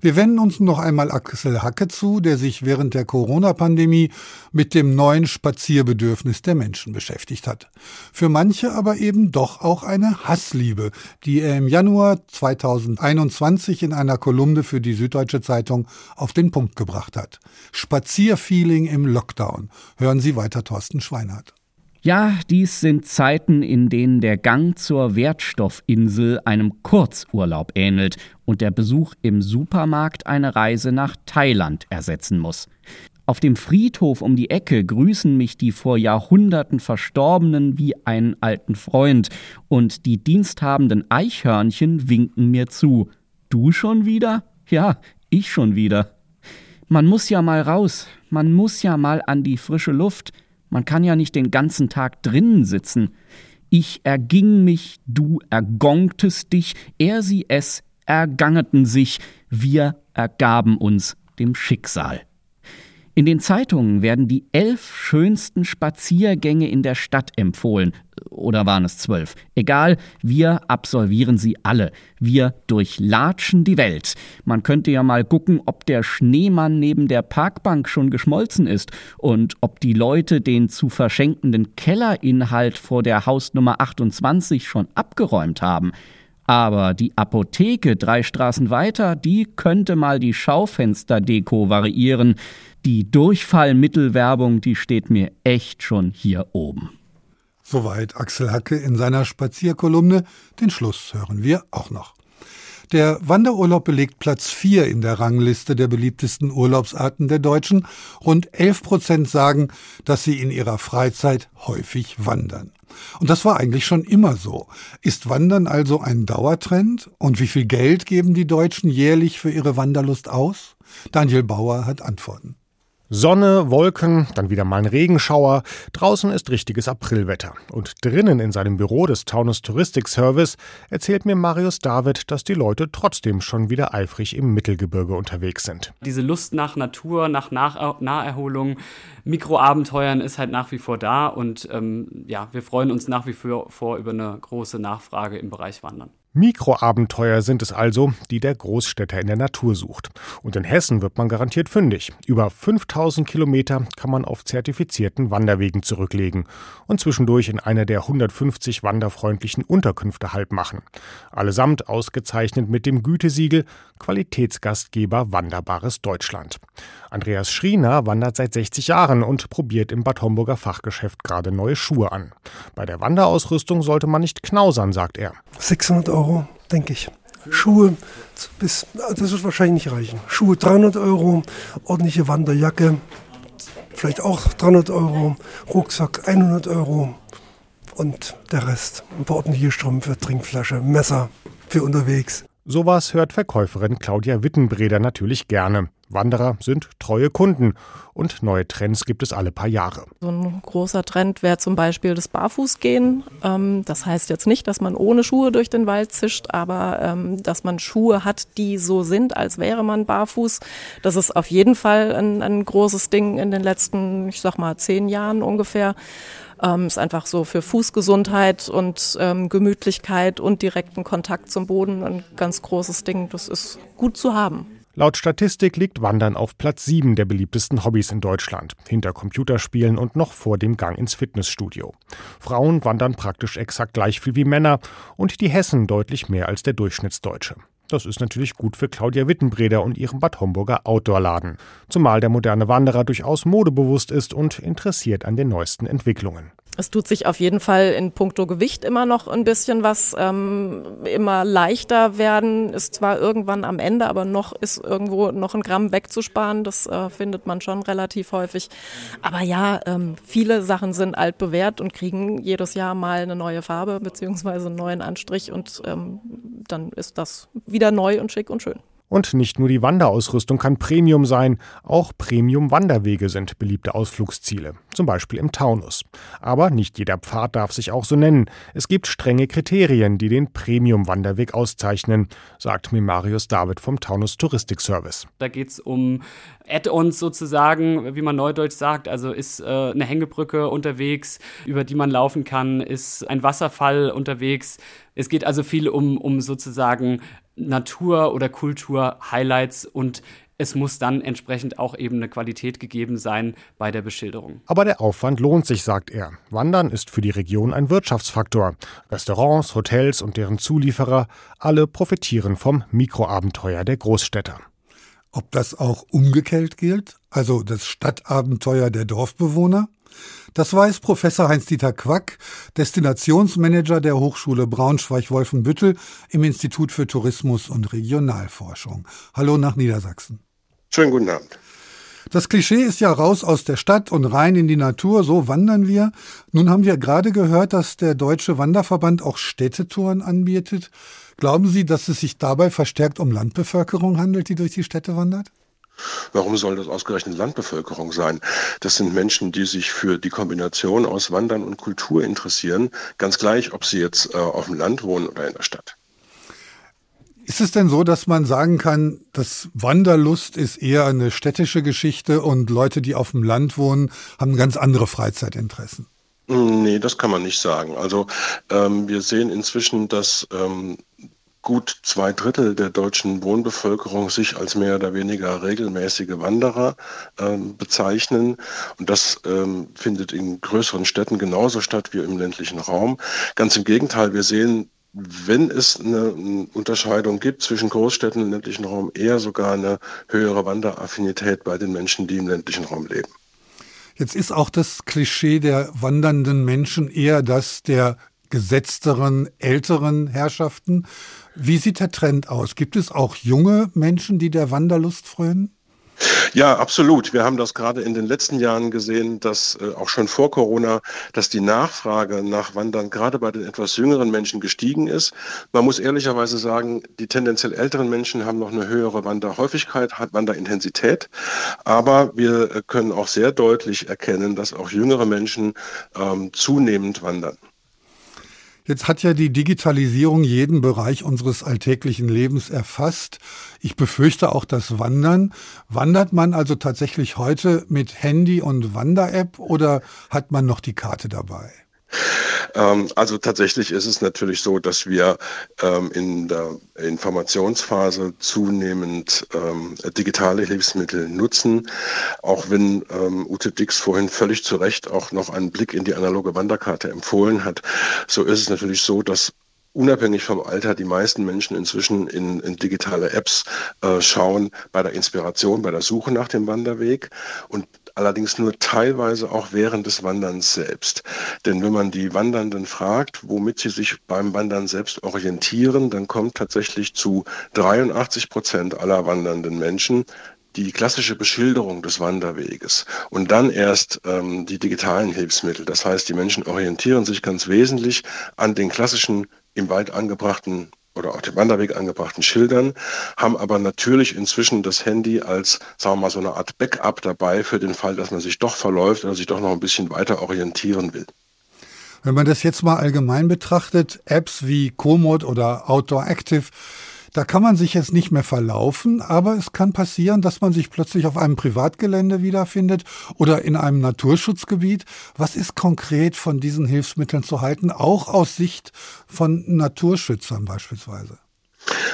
Wir wenden uns noch einmal Axel Hacke zu, der sich während der Corona-Pandemie mit dem neuen Spazierbedürfnis der Menschen beschäftigt hat. Für manche aber eben doch auch eine Hassliebe, die er im Januar 2021 in einer Kolumne für die Süddeutsche Zeitung auf den Punkt gebracht hat. Spazierfeeling im Lockdown. Hören Sie weiter Thorsten Schweinhardt. Ja, dies sind Zeiten, in denen der Gang zur Wertstoffinsel einem Kurzurlaub ähnelt und der Besuch im Supermarkt eine Reise nach Thailand ersetzen muss. Auf dem Friedhof um die Ecke grüßen mich die vor Jahrhunderten Verstorbenen wie einen alten Freund, und die diensthabenden Eichhörnchen winken mir zu. Du schon wieder? Ja, ich schon wieder. Man muss ja mal raus, man muss ja mal an die frische Luft, man kann ja nicht den ganzen Tag drinnen sitzen. Ich erging mich, du ergongtest dich, er sie es ergangeten sich, wir ergaben uns dem Schicksal. In den Zeitungen werden die elf schönsten Spaziergänge in der Stadt empfohlen. Oder waren es zwölf? Egal, wir absolvieren sie alle. Wir durchlatschen die Welt. Man könnte ja mal gucken, ob der Schneemann neben der Parkbank schon geschmolzen ist und ob die Leute den zu verschenkenden Kellerinhalt vor der Hausnummer 28 schon abgeräumt haben. Aber die Apotheke drei Straßen weiter, die könnte mal die Schaufensterdeko variieren. Die Durchfallmittelwerbung, die steht mir echt schon hier oben. Soweit Axel Hacke in seiner Spazierkolumne. Den Schluss hören wir auch noch. Der Wanderurlaub belegt Platz 4 in der Rangliste der beliebtesten Urlaubsarten der Deutschen. Rund 11 Prozent sagen, dass sie in ihrer Freizeit häufig wandern. Und das war eigentlich schon immer so. Ist Wandern also ein Dauertrend? Und wie viel Geld geben die Deutschen jährlich für ihre Wanderlust aus? Daniel Bauer hat Antworten. Sonne, Wolken, dann wieder mal ein Regenschauer. Draußen ist richtiges Aprilwetter. Und drinnen in seinem Büro des Taunus Touristik Service erzählt mir Marius David, dass die Leute trotzdem schon wieder eifrig im Mittelgebirge unterwegs sind. Diese Lust nach Natur, nach Naherholung, Mikroabenteuern ist halt nach wie vor da. Und ähm, ja, wir freuen uns nach wie vor über eine große Nachfrage im Bereich Wandern. Mikroabenteuer sind es also, die der Großstädter in der Natur sucht. Und in Hessen wird man garantiert fündig. Über 5000 Kilometer kann man auf zertifizierten Wanderwegen zurücklegen und zwischendurch in einer der 150 wanderfreundlichen Unterkünfte Halt machen. Allesamt ausgezeichnet mit dem Gütesiegel Qualitätsgastgeber Wanderbares Deutschland. Andreas Schriener wandert seit 60 Jahren und probiert im Bad Homburger Fachgeschäft gerade neue Schuhe an. Bei der Wanderausrüstung sollte man nicht knausern, sagt er. 600 Euro, denke ich. Schuhe, bis, das wird wahrscheinlich nicht reichen. Schuhe 300 Euro, ordentliche Wanderjacke, vielleicht auch 300 Euro, Rucksack 100 Euro und der Rest. Ein paar ordentliche Strümpfe, Trinkflasche, Messer für unterwegs. Sowas hört Verkäuferin Claudia Wittenbreder natürlich gerne. Wanderer sind treue Kunden und neue Trends gibt es alle paar Jahre. So ein großer Trend wäre zum Beispiel das Barfußgehen. Ähm, das heißt jetzt nicht, dass man ohne Schuhe durch den Wald zischt, aber ähm, dass man Schuhe hat, die so sind, als wäre man barfuß. Das ist auf jeden Fall ein, ein großes Ding in den letzten, ich sag mal, zehn Jahren ungefähr. Ähm, ist einfach so für Fußgesundheit und ähm, Gemütlichkeit und direkten Kontakt zum Boden ein ganz großes Ding. Das ist gut zu haben. Laut Statistik liegt Wandern auf Platz 7 der beliebtesten Hobbys in Deutschland, hinter Computerspielen und noch vor dem Gang ins Fitnessstudio. Frauen wandern praktisch exakt gleich viel wie Männer und die Hessen deutlich mehr als der Durchschnittsdeutsche. Das ist natürlich gut für Claudia Wittenbreder und ihren Bad Homburger Outdoor-Laden. Zumal der moderne Wanderer durchaus modebewusst ist und interessiert an den neuesten Entwicklungen. Es tut sich auf jeden Fall in puncto Gewicht immer noch ein bisschen was. Ähm, immer leichter werden ist zwar irgendwann am Ende, aber noch ist irgendwo noch ein Gramm wegzusparen. Das äh, findet man schon relativ häufig. Aber ja, ähm, viele Sachen sind altbewährt und kriegen jedes Jahr mal eine neue Farbe beziehungsweise einen neuen Anstrich und ähm, dann ist das wieder neu und schick und schön. Und nicht nur die Wanderausrüstung kann Premium sein, auch Premium-Wanderwege sind beliebte Ausflugsziele, zum Beispiel im Taunus. Aber nicht jeder Pfad darf sich auch so nennen. Es gibt strenge Kriterien, die den Premium-Wanderweg auszeichnen, sagt mir Marius David vom Taunus Touristik Service. Da geht es um Add-ons sozusagen, wie man neudeutsch sagt. Also ist äh, eine Hängebrücke unterwegs, über die man laufen kann, ist ein Wasserfall unterwegs. Es geht also viel um, um sozusagen Natur- oder Kultur-Highlights und es muss dann entsprechend auch eben eine Qualität gegeben sein bei der Beschilderung. Aber der Aufwand lohnt sich, sagt er. Wandern ist für die Region ein Wirtschaftsfaktor. Restaurants, Hotels und deren Zulieferer, alle profitieren vom Mikroabenteuer der Großstädter. Ob das auch umgekehrt gilt, also das Stadtabenteuer der Dorfbewohner? Das weiß Professor Heinz-Dieter Quack, Destinationsmanager der Hochschule Braunschweig-Wolfenbüttel im Institut für Tourismus und Regionalforschung. Hallo nach Niedersachsen. Schönen guten Abend. Das Klischee ist ja raus aus der Stadt und rein in die Natur, so wandern wir. Nun haben wir gerade gehört, dass der Deutsche Wanderverband auch Städtetouren anbietet. Glauben Sie, dass es sich dabei verstärkt um Landbevölkerung handelt, die durch die Städte wandert? Warum soll das ausgerechnet Landbevölkerung sein? Das sind Menschen, die sich für die Kombination aus Wandern und Kultur interessieren, ganz gleich, ob sie jetzt äh, auf dem Land wohnen oder in der Stadt. Ist es denn so, dass man sagen kann, dass Wanderlust ist eher eine städtische Geschichte und Leute, die auf dem Land wohnen, haben ganz andere Freizeitinteressen? Nee, das kann man nicht sagen. Also ähm, wir sehen inzwischen, dass ähm, gut zwei Drittel der deutschen Wohnbevölkerung sich als mehr oder weniger regelmäßige Wanderer äh, bezeichnen. Und das ähm, findet in größeren Städten genauso statt wie im ländlichen Raum. Ganz im Gegenteil, wir sehen wenn es eine Unterscheidung gibt zwischen Großstädten und ländlichen Raum, eher sogar eine höhere Wanderaffinität bei den Menschen, die im ländlichen Raum leben. Jetzt ist auch das Klischee der wandernden Menschen eher das der gesetzteren, älteren Herrschaften. Wie sieht der Trend aus? Gibt es auch junge Menschen, die der Wanderlust frönen? Ja, absolut. Wir haben das gerade in den letzten Jahren gesehen, dass äh, auch schon vor Corona, dass die Nachfrage nach Wandern gerade bei den etwas jüngeren Menschen gestiegen ist. Man muss ehrlicherweise sagen, die tendenziell älteren Menschen haben noch eine höhere Wanderhäufigkeit, Wanderintensität. Aber wir äh, können auch sehr deutlich erkennen, dass auch jüngere Menschen ähm, zunehmend wandern. Jetzt hat ja die Digitalisierung jeden Bereich unseres alltäglichen Lebens erfasst. Ich befürchte auch das Wandern. Wandert man also tatsächlich heute mit Handy und Wander-App oder hat man noch die Karte dabei? Ähm, also tatsächlich ist es natürlich so, dass wir ähm, in der Informationsphase zunehmend ähm, digitale Hilfsmittel nutzen, auch wenn Ute Dix vorhin völlig zu Recht auch noch einen Blick in die analoge Wanderkarte empfohlen hat. So ist es natürlich so, dass unabhängig vom Alter die meisten Menschen inzwischen in, in digitale Apps äh, schauen bei der Inspiration, bei der Suche nach dem Wanderweg und allerdings nur teilweise auch während des Wanderns selbst. Denn wenn man die Wandernden fragt, womit sie sich beim Wandern selbst orientieren, dann kommt tatsächlich zu 83 Prozent aller wandernden Menschen die klassische Beschilderung des Wanderweges und dann erst ähm, die digitalen Hilfsmittel. Das heißt, die Menschen orientieren sich ganz wesentlich an den klassischen im Wald angebrachten oder auf dem Wanderweg angebrachten Schildern, haben aber natürlich inzwischen das Handy als, sagen wir mal, so eine Art Backup dabei für den Fall, dass man sich doch verläuft oder sich doch noch ein bisschen weiter orientieren will. Wenn man das jetzt mal allgemein betrachtet, Apps wie Komoot oder Outdoor Active, da kann man sich jetzt nicht mehr verlaufen, aber es kann passieren, dass man sich plötzlich auf einem Privatgelände wiederfindet oder in einem Naturschutzgebiet. Was ist konkret von diesen Hilfsmitteln zu halten, auch aus Sicht von Naturschützern beispielsweise?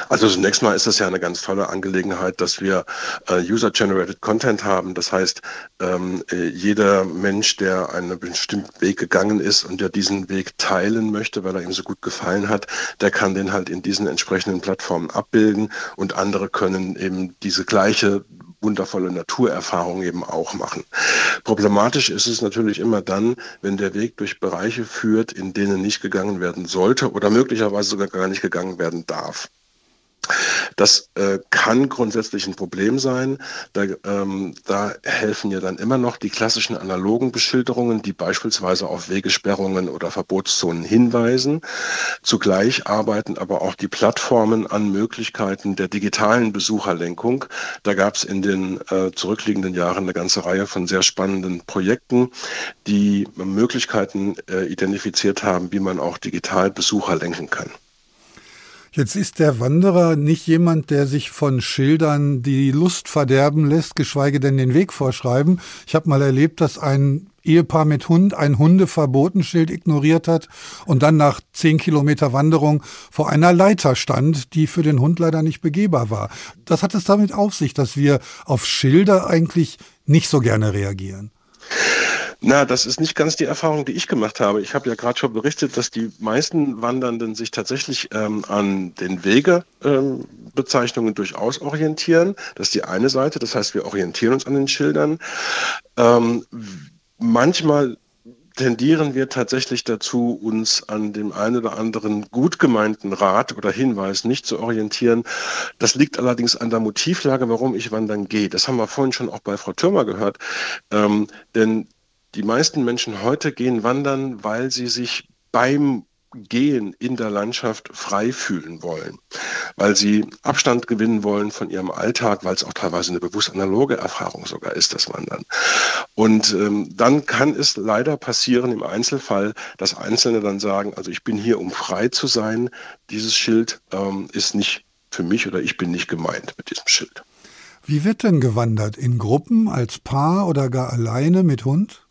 Also zunächst mal ist das ja eine ganz tolle Angelegenheit, dass wir äh, User-Generated Content haben. Das heißt, ähm, äh, jeder Mensch, der einen bestimmten Weg gegangen ist und der diesen Weg teilen möchte, weil er ihm so gut gefallen hat, der kann den halt in diesen entsprechenden Plattformen abbilden und andere können eben diese gleiche wundervolle Naturerfahrung eben auch machen. Problematisch ist es natürlich immer dann, wenn der Weg durch Bereiche führt, in denen nicht gegangen werden sollte oder möglicherweise sogar gar nicht gegangen werden darf. Das äh, kann grundsätzlich ein Problem sein. Da, ähm, da, helfen ja dann immer noch die klassischen analogen Beschilderungen, die beispielsweise auf Wegesperrungen oder Verbotszonen hinweisen. Zugleich arbeiten aber auch die Plattformen an Möglichkeiten der digitalen Besucherlenkung. Da gab es in den äh, zurückliegenden Jahren eine ganze Reihe von sehr spannenden Projekten, die Möglichkeiten äh, identifiziert haben, wie man auch digital Besucher lenken kann. Jetzt ist der Wanderer nicht jemand, der sich von Schildern die Lust verderben lässt, geschweige denn den Weg vorschreiben. Ich habe mal erlebt, dass ein Ehepaar mit Hund ein Hundeverbotenschild ignoriert hat und dann nach zehn Kilometer Wanderung vor einer Leiter stand, die für den Hund leider nicht begehbar war. Das hat es damit auf sich, dass wir auf Schilder eigentlich nicht so gerne reagieren. Na, das ist nicht ganz die Erfahrung, die ich gemacht habe. Ich habe ja gerade schon berichtet, dass die meisten Wandernden sich tatsächlich ähm, an den Wegebezeichnungen ähm, durchaus orientieren. Das ist die eine Seite. Das heißt, wir orientieren uns an den Schildern. Ähm, manchmal tendieren wir tatsächlich dazu, uns an dem einen oder anderen gut gemeinten Rat oder Hinweis nicht zu orientieren. Das liegt allerdings an der Motivlage, warum ich wandern gehe. Das haben wir vorhin schon auch bei Frau Türmer gehört. Ähm, denn die meisten Menschen heute gehen wandern, weil sie sich beim Gehen in der Landschaft frei fühlen wollen, weil sie Abstand gewinnen wollen von ihrem Alltag, weil es auch teilweise eine bewusst analoge Erfahrung sogar ist, das Wandern. Und ähm, dann kann es leider passieren im Einzelfall, dass Einzelne dann sagen, also ich bin hier, um frei zu sein, dieses Schild ähm, ist nicht für mich oder ich bin nicht gemeint mit diesem Schild. Wie wird denn gewandert? In Gruppen, als Paar oder gar alleine mit Hund?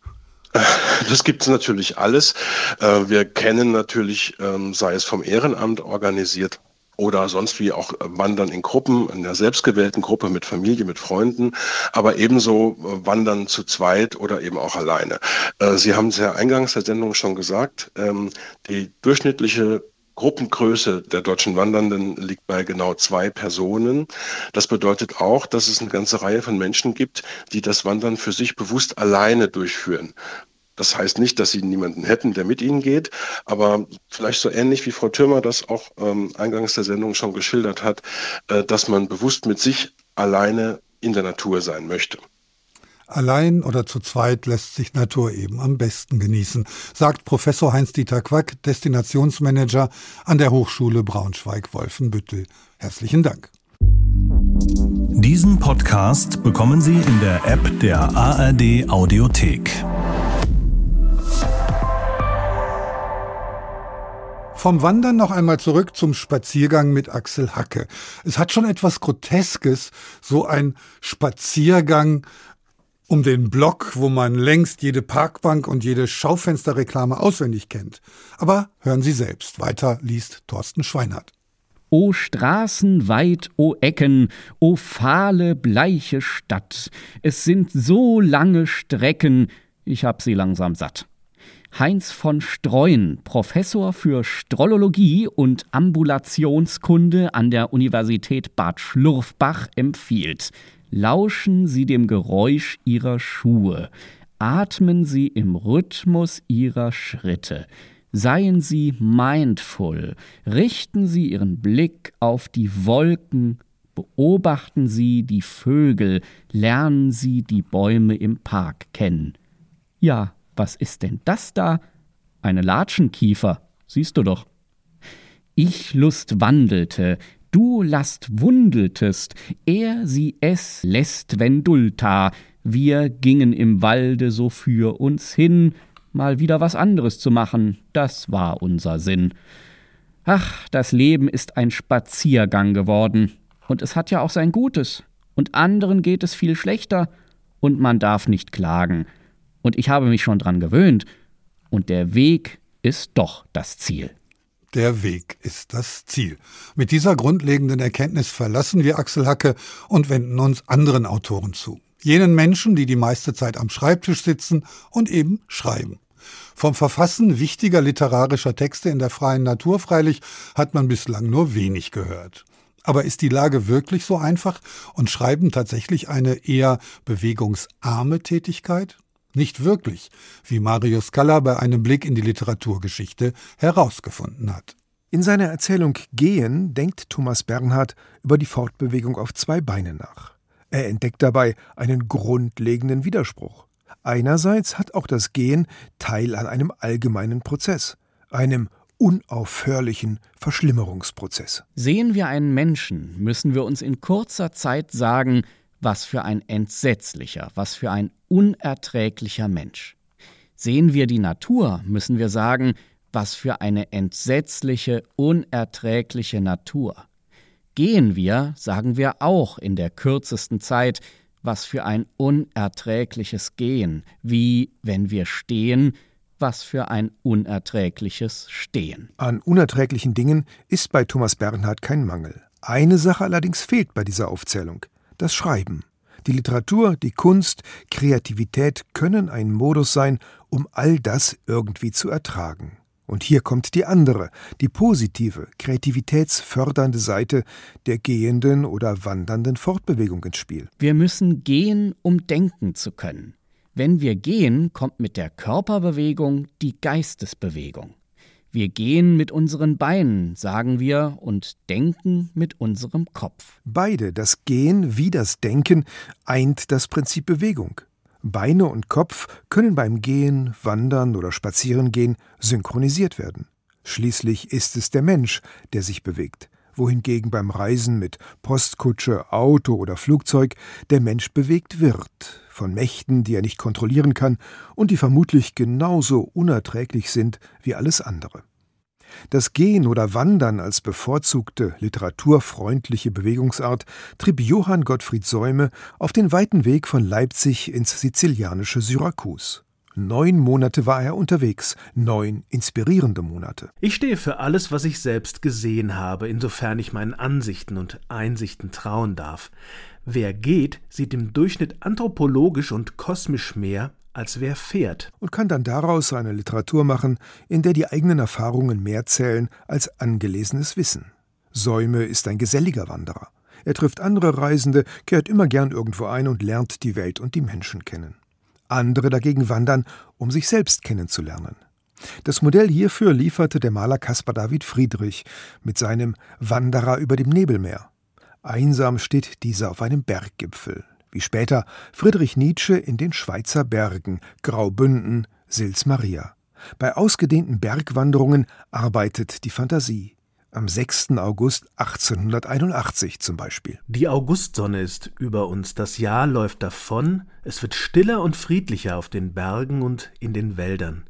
Das gibt es natürlich alles. Äh, wir kennen natürlich, ähm, sei es vom Ehrenamt organisiert oder sonst wie auch Wandern in Gruppen, in der selbstgewählten Gruppe mit Familie, mit Freunden, aber ebenso äh, Wandern zu zweit oder eben auch alleine. Äh, Sie haben es ja eingangs der Sendung schon gesagt, ähm, die durchschnittliche Gruppengröße der deutschen Wandernden liegt bei genau zwei Personen. Das bedeutet auch, dass es eine ganze Reihe von Menschen gibt, die das Wandern für sich bewusst alleine durchführen. Das heißt nicht, dass sie niemanden hätten, der mit ihnen geht, aber vielleicht so ähnlich wie Frau Türmer das auch ähm, eingangs der Sendung schon geschildert hat, äh, dass man bewusst mit sich alleine in der Natur sein möchte. Allein oder zu zweit lässt sich Natur eben am besten genießen, sagt Professor Heinz-Dieter Quack, Destinationsmanager an der Hochschule Braunschweig-Wolfenbüttel. Herzlichen Dank. Diesen Podcast bekommen Sie in der App der ARD Audiothek. Vom Wandern noch einmal zurück zum Spaziergang mit Axel Hacke. Es hat schon etwas Groteskes, so ein Spaziergang um den Block, wo man längst jede Parkbank und jede Schaufensterreklame auswendig kennt. Aber hören Sie selbst. Weiter liest Thorsten Schweinert. O Straßen weit, o Ecken, o fahle, bleiche Stadt. Es sind so lange Strecken, ich hab sie langsam satt. Heinz von Streuen, Professor für Strollologie und Ambulationskunde an der Universität Bad Schlurfbach, empfiehlt. Lauschen Sie dem Geräusch Ihrer Schuhe, atmen Sie im Rhythmus Ihrer Schritte, seien Sie mindful, richten Sie Ihren Blick auf die Wolken, beobachten Sie die Vögel, lernen Sie die Bäume im Park kennen. Ja, was ist denn das da? Eine Latschenkiefer, siehst du doch. Ich Lust wandelte, du Last wundeltest, er sie es lässt Vendulta, wir gingen im Walde so für uns hin, mal wieder was anderes zu machen, das war unser Sinn. Ach, das Leben ist ein Spaziergang geworden, und es hat ja auch sein Gutes, und anderen geht es viel schlechter, und man darf nicht klagen. Und ich habe mich schon dran gewöhnt, und der Weg ist doch das Ziel. Der Weg ist das Ziel. Mit dieser grundlegenden Erkenntnis verlassen wir Axel Hacke und wenden uns anderen Autoren zu. Jenen Menschen, die die meiste Zeit am Schreibtisch sitzen und eben schreiben. Vom Verfassen wichtiger literarischer Texte in der freien Natur freilich hat man bislang nur wenig gehört. Aber ist die Lage wirklich so einfach und Schreiben tatsächlich eine eher bewegungsarme Tätigkeit? Nicht wirklich, wie Marius Kalla bei einem Blick in die Literaturgeschichte herausgefunden hat. In seiner Erzählung Gehen denkt Thomas Bernhard über die Fortbewegung auf zwei Beinen nach. Er entdeckt dabei einen grundlegenden Widerspruch. Einerseits hat auch das Gehen Teil an einem allgemeinen Prozess, einem unaufhörlichen Verschlimmerungsprozess. Sehen wir einen Menschen, müssen wir uns in kurzer Zeit sagen, was für ein entsetzlicher, was für ein unerträglicher Mensch. Sehen wir die Natur, müssen wir sagen, was für eine entsetzliche, unerträgliche Natur. Gehen wir, sagen wir auch in der kürzesten Zeit, was für ein unerträgliches Gehen, wie, wenn wir stehen, was für ein unerträgliches Stehen. An unerträglichen Dingen ist bei Thomas Bernhard kein Mangel. Eine Sache allerdings fehlt bei dieser Aufzählung das Schreiben. Die Literatur, die Kunst, Kreativität können ein Modus sein, um all das irgendwie zu ertragen. Und hier kommt die andere, die positive, kreativitätsfördernde Seite der gehenden oder wandernden Fortbewegung ins Spiel. Wir müssen gehen, um denken zu können. Wenn wir gehen, kommt mit der Körperbewegung die Geistesbewegung. Wir gehen mit unseren Beinen, sagen wir, und denken mit unserem Kopf. Beide, das Gehen wie das Denken, eint das Prinzip Bewegung. Beine und Kopf können beim Gehen, Wandern oder Spazierengehen synchronisiert werden. Schließlich ist es der Mensch, der sich bewegt, wohingegen beim Reisen mit Postkutsche, Auto oder Flugzeug der Mensch bewegt wird, von Mächten, die er nicht kontrollieren kann und die vermutlich genauso unerträglich sind wie alles andere. Das Gehen oder Wandern als bevorzugte literaturfreundliche Bewegungsart trieb Johann Gottfried Säume auf den weiten Weg von Leipzig ins sizilianische Syrakus. Neun Monate war er unterwegs, neun inspirierende Monate. Ich stehe für alles, was ich selbst gesehen habe, insofern ich meinen Ansichten und Einsichten trauen darf. Wer geht, sieht im Durchschnitt anthropologisch und kosmisch mehr, als wer fährt. Und kann dann daraus eine Literatur machen, in der die eigenen Erfahrungen mehr zählen als angelesenes Wissen. Säume ist ein geselliger Wanderer. Er trifft andere Reisende, kehrt immer gern irgendwo ein und lernt die Welt und die Menschen kennen. Andere dagegen wandern, um sich selbst kennenzulernen. Das Modell hierfür lieferte der Maler Caspar David Friedrich mit seinem Wanderer über dem Nebelmeer. Einsam steht dieser auf einem Berggipfel, wie später Friedrich Nietzsche in den Schweizer Bergen, Graubünden, Sils Maria. Bei ausgedehnten Bergwanderungen arbeitet die Fantasie. Am 6. August 1881 zum Beispiel. Die Augustsonne ist über uns, das Jahr läuft davon, es wird stiller und friedlicher auf den Bergen und in den Wäldern.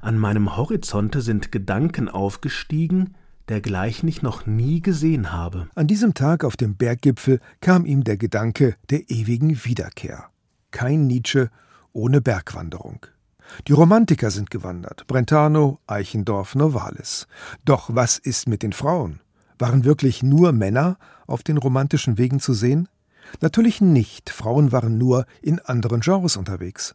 An meinem Horizonte sind Gedanken aufgestiegen, dergleichen ich noch nie gesehen habe. An diesem Tag auf dem Berggipfel kam ihm der Gedanke der ewigen Wiederkehr. Kein Nietzsche ohne Bergwanderung. Die Romantiker sind gewandert, Brentano, Eichendorff, Novalis. Doch was ist mit den Frauen? Waren wirklich nur Männer auf den romantischen Wegen zu sehen? Natürlich nicht, Frauen waren nur in anderen Genres unterwegs.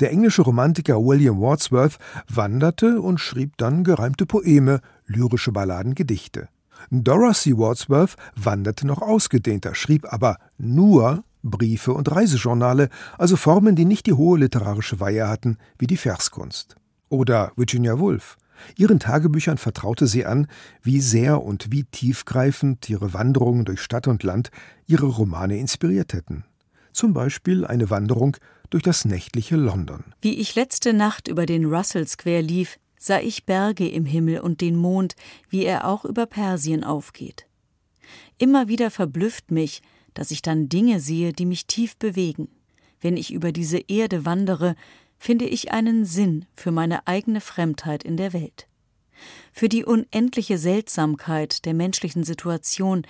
Der englische Romantiker William Wordsworth wanderte und schrieb dann gereimte Poeme, lyrische Balladen, Gedichte. Dorothy Wordsworth wanderte noch ausgedehnter, schrieb aber nur Briefe und Reisejournale, also Formen, die nicht die hohe literarische Weihe hatten wie die Verskunst. Oder Virginia Woolf. Ihren Tagebüchern vertraute sie an, wie sehr und wie tiefgreifend ihre Wanderungen durch Stadt und Land ihre Romane inspiriert hätten. Zum Beispiel eine Wanderung durch das nächtliche London. Wie ich letzte Nacht über den Russell Square lief, sah ich Berge im Himmel und den Mond, wie er auch über Persien aufgeht. Immer wieder verblüfft mich, dass ich dann Dinge sehe, die mich tief bewegen. Wenn ich über diese Erde wandere, finde ich einen Sinn für meine eigene Fremdheit in der Welt. Für die unendliche Seltsamkeit der menschlichen Situation,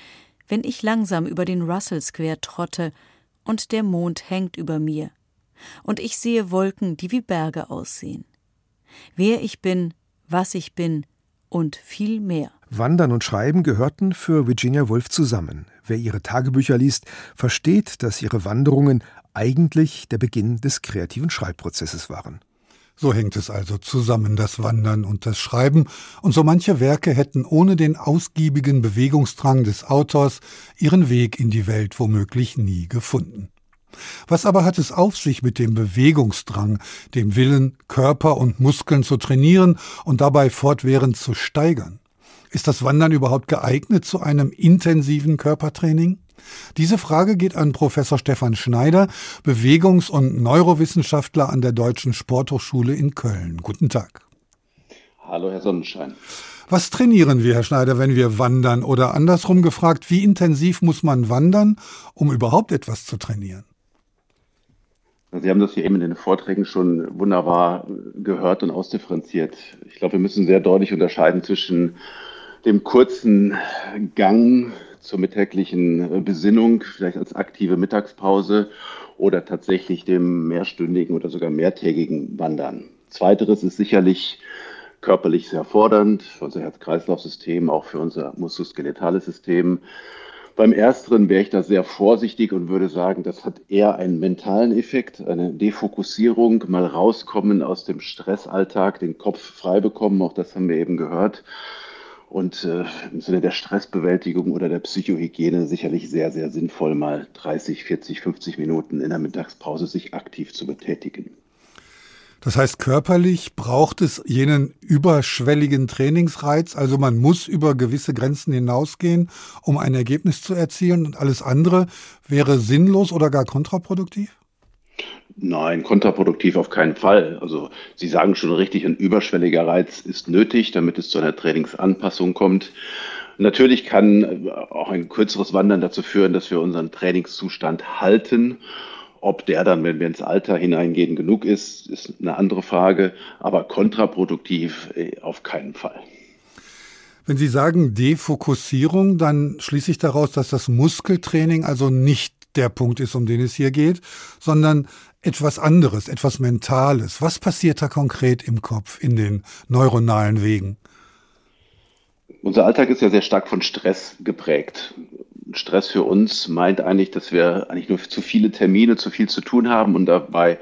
wenn ich langsam über den Russell Square trotte und der Mond hängt über mir, und ich sehe Wolken, die wie Berge aussehen. Wer ich bin, was ich bin und viel mehr. Wandern und Schreiben gehörten für Virginia Woolf zusammen. Wer ihre Tagebücher liest, versteht, dass ihre Wanderungen eigentlich der Beginn des kreativen Schreibprozesses waren. So hängt es also zusammen, das Wandern und das Schreiben, und so manche Werke hätten ohne den ausgiebigen Bewegungsdrang des Autors ihren Weg in die Welt womöglich nie gefunden. Was aber hat es auf sich mit dem Bewegungsdrang, dem Willen, Körper und Muskeln zu trainieren und dabei fortwährend zu steigern? Ist das Wandern überhaupt geeignet zu einem intensiven Körpertraining? Diese Frage geht an Professor Stefan Schneider, Bewegungs- und Neurowissenschaftler an der Deutschen Sporthochschule in Köln. Guten Tag. Hallo, Herr Sonnenschein. Was trainieren wir, Herr Schneider, wenn wir wandern? Oder andersrum gefragt, wie intensiv muss man wandern, um überhaupt etwas zu trainieren? Sie haben das hier eben in den Vorträgen schon wunderbar gehört und ausdifferenziert. Ich glaube, wir müssen sehr deutlich unterscheiden zwischen dem kurzen Gang zur mittäglichen Besinnung, vielleicht als aktive Mittagspause oder tatsächlich dem mehrstündigen oder sogar mehrtägigen Wandern. Zweiteres ist sicherlich körperlich sehr fordernd für unser Herz-Kreislauf-System, auch für unser muskuloskeletales System. Beim Ersteren wäre ich da sehr vorsichtig und würde sagen, das hat eher einen mentalen Effekt, eine Defokussierung, mal rauskommen aus dem Stressalltag, den Kopf frei bekommen, auch das haben wir eben gehört. Und äh, im Sinne der Stressbewältigung oder der Psychohygiene sicherlich sehr, sehr sinnvoll, mal 30, 40, 50 Minuten in der Mittagspause sich aktiv zu betätigen. Das heißt, körperlich braucht es jenen überschwelligen Trainingsreiz, also man muss über gewisse Grenzen hinausgehen, um ein Ergebnis zu erzielen und alles andere wäre sinnlos oder gar kontraproduktiv? Nein, kontraproduktiv auf keinen Fall. Also Sie sagen schon richtig, ein überschwelliger Reiz ist nötig, damit es zu einer Trainingsanpassung kommt. Natürlich kann auch ein kürzeres Wandern dazu führen, dass wir unseren Trainingszustand halten ob der dann, wenn wir ins Alter hineingehen, genug ist, ist eine andere Frage, aber kontraproduktiv äh, auf keinen Fall. Wenn Sie sagen Defokussierung, dann schließe ich daraus, dass das Muskeltraining also nicht der Punkt ist, um den es hier geht, sondern etwas anderes, etwas Mentales. Was passiert da konkret im Kopf, in den neuronalen Wegen? Unser Alltag ist ja sehr stark von Stress geprägt. Stress für uns meint eigentlich, dass wir eigentlich nur zu viele Termine, zu viel zu tun haben und dabei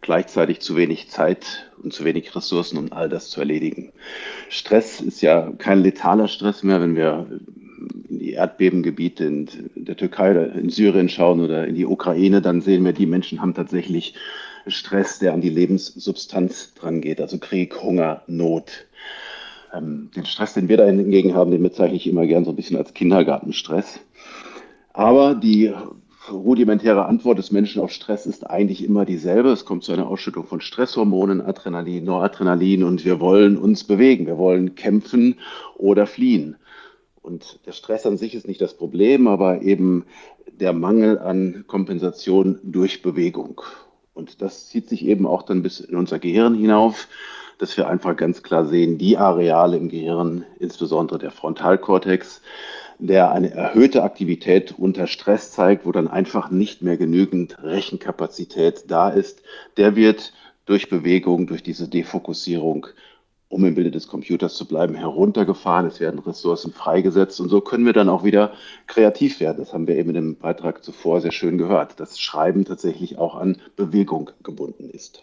gleichzeitig zu wenig Zeit und zu wenig Ressourcen, um all das zu erledigen. Stress ist ja kein letaler Stress mehr, wenn wir in die Erdbebengebiete in der Türkei oder in Syrien schauen oder in die Ukraine, dann sehen wir, die Menschen haben tatsächlich Stress, der an die Lebenssubstanz dran geht, also Krieg, Hunger, Not. Ähm, den Stress, den wir da hingegen haben, den bezeichne ich immer gern so ein bisschen als Kindergartenstress. Aber die rudimentäre Antwort des Menschen auf Stress ist eigentlich immer dieselbe. Es kommt zu einer Ausschüttung von Stresshormonen, Adrenalin, Noradrenalin und wir wollen uns bewegen. Wir wollen kämpfen oder fliehen. Und der Stress an sich ist nicht das Problem, aber eben der Mangel an Kompensation durch Bewegung. Und das zieht sich eben auch dann bis in unser Gehirn hinauf, dass wir einfach ganz klar sehen, die Areale im Gehirn, insbesondere der Frontalkortex, der eine erhöhte Aktivität unter Stress zeigt, wo dann einfach nicht mehr genügend Rechenkapazität da ist, der wird durch Bewegung, durch diese Defokussierung, um im Bilde des Computers zu bleiben, heruntergefahren. Es werden Ressourcen freigesetzt und so können wir dann auch wieder kreativ werden. Das haben wir eben in dem Beitrag zuvor sehr schön gehört, dass Schreiben tatsächlich auch an Bewegung gebunden ist.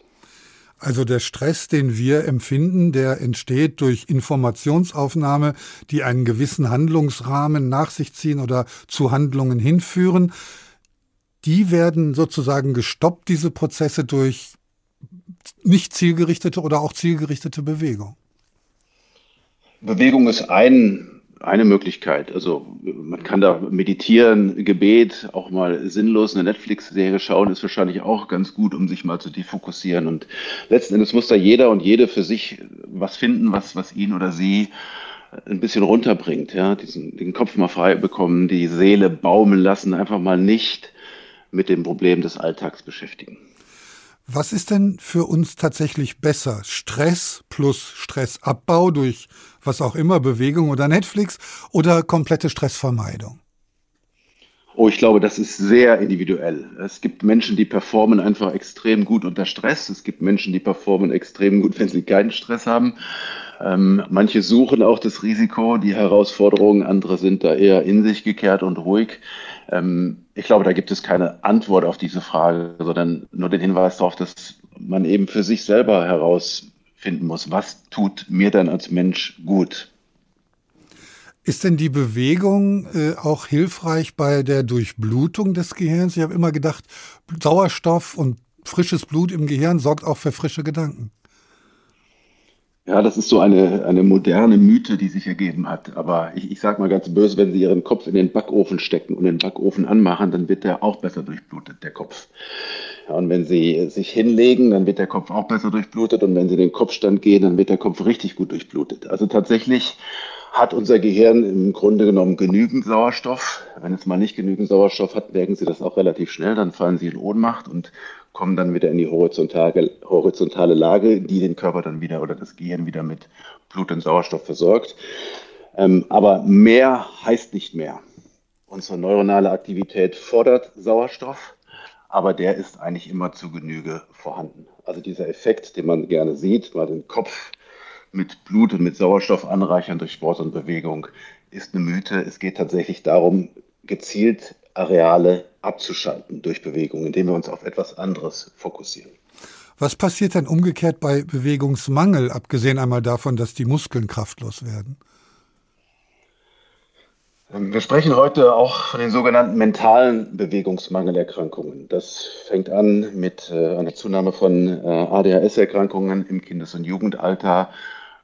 Also der Stress, den wir empfinden, der entsteht durch Informationsaufnahme, die einen gewissen Handlungsrahmen nach sich ziehen oder zu Handlungen hinführen. Die werden sozusagen gestoppt, diese Prozesse, durch nicht zielgerichtete oder auch zielgerichtete Bewegung. Bewegung ist ein eine Möglichkeit. Also man kann da meditieren, Gebet, auch mal sinnlos eine Netflix-Serie schauen, ist wahrscheinlich auch ganz gut, um sich mal zu defokussieren. Und letzten Endes muss da jeder und jede für sich was finden, was, was ihn oder sie ein bisschen runterbringt, ja, diesen, den Kopf mal frei bekommen, die Seele baumeln lassen, einfach mal nicht mit dem Problem des Alltags beschäftigen. Was ist denn für uns tatsächlich besser? Stress plus Stressabbau durch was auch immer, Bewegung oder Netflix oder komplette Stressvermeidung? Oh, ich glaube, das ist sehr individuell. Es gibt Menschen, die performen einfach extrem gut unter Stress. Es gibt Menschen, die performen extrem gut, wenn sie keinen Stress haben. Ähm, manche suchen auch das Risiko, die Herausforderungen, andere sind da eher in sich gekehrt und ruhig. Ähm, ich glaube, da gibt es keine Antwort auf diese Frage, sondern nur den Hinweis darauf, dass man eben für sich selber herausfinden muss, was tut mir dann als Mensch gut. Ist denn die Bewegung äh, auch hilfreich bei der Durchblutung des Gehirns? Ich habe immer gedacht, Sauerstoff und frisches Blut im Gehirn sorgt auch für frische Gedanken. Ja, das ist so eine, eine moderne Mythe, die sich ergeben hat. Aber ich, ich sage mal ganz böse, wenn Sie Ihren Kopf in den Backofen stecken und den Backofen anmachen, dann wird der auch besser durchblutet, der Kopf. Und wenn Sie sich hinlegen, dann wird der Kopf auch besser durchblutet. Und wenn Sie den Kopfstand gehen, dann wird der Kopf richtig gut durchblutet. Also tatsächlich hat unser Gehirn im Grunde genommen genügend Sauerstoff. Wenn es mal nicht genügend Sauerstoff hat, merken Sie das auch relativ schnell. Dann fallen Sie in Ohnmacht und kommen dann wieder in die horizontale, horizontale Lage, die den Körper dann wieder oder das Gehirn wieder mit Blut und Sauerstoff versorgt. Ähm, aber mehr heißt nicht mehr. Unsere neuronale Aktivität fordert Sauerstoff, aber der ist eigentlich immer zu Genüge vorhanden. Also dieser Effekt, den man gerne sieht, mal den Kopf mit Blut und mit Sauerstoff anreichern durch Sport und Bewegung, ist eine Mythe. Es geht tatsächlich darum, gezielt Areale abzuschalten durch Bewegung, indem wir uns auf etwas anderes fokussieren. Was passiert dann umgekehrt bei Bewegungsmangel, abgesehen einmal davon, dass die Muskeln kraftlos werden? Ähm, wir sprechen heute auch von den sogenannten mentalen Bewegungsmangelerkrankungen. Das fängt an mit äh, einer Zunahme von äh, ADHS-Erkrankungen im Kindes- und Jugendalter,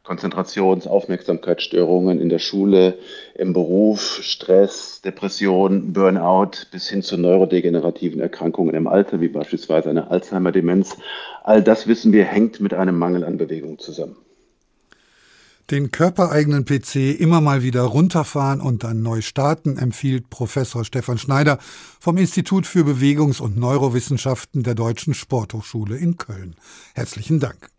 Konzentrations-, Aufmerksamkeitsstörungen in der Schule, im Beruf, Stress, Depression, Burnout bis hin zu neurodegenerativen Erkrankungen im Alter, wie beispielsweise eine Alzheimer-Demenz. All das wissen wir, hängt mit einem Mangel an Bewegung zusammen. Den körpereigenen PC immer mal wieder runterfahren und dann neu starten, empfiehlt Professor Stefan Schneider vom Institut für Bewegungs- und Neurowissenschaften der Deutschen Sporthochschule in Köln. Herzlichen Dank.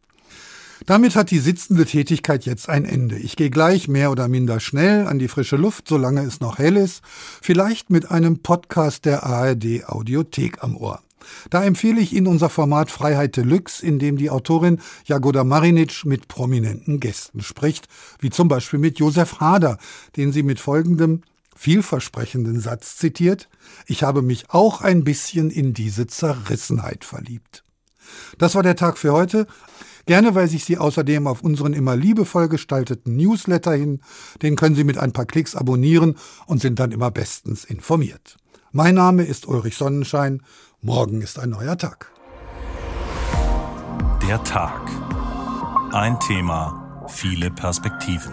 Damit hat die sitzende Tätigkeit jetzt ein Ende. Ich gehe gleich mehr oder minder schnell an die frische Luft, solange es noch hell ist, vielleicht mit einem Podcast der ARD Audiothek am Ohr. Da empfehle ich Ihnen unser Format Freiheit Deluxe, in dem die Autorin Jagoda Marinic mit prominenten Gästen spricht, wie zum Beispiel mit Josef Hader, den sie mit folgendem vielversprechenden Satz zitiert, ich habe mich auch ein bisschen in diese Zerrissenheit verliebt. Das war der Tag für heute. Gerne weise ich Sie außerdem auf unseren immer liebevoll gestalteten Newsletter hin. Den können Sie mit ein paar Klicks abonnieren und sind dann immer bestens informiert. Mein Name ist Ulrich Sonnenschein. Morgen ist ein neuer Tag. Der Tag. Ein Thema, viele Perspektiven.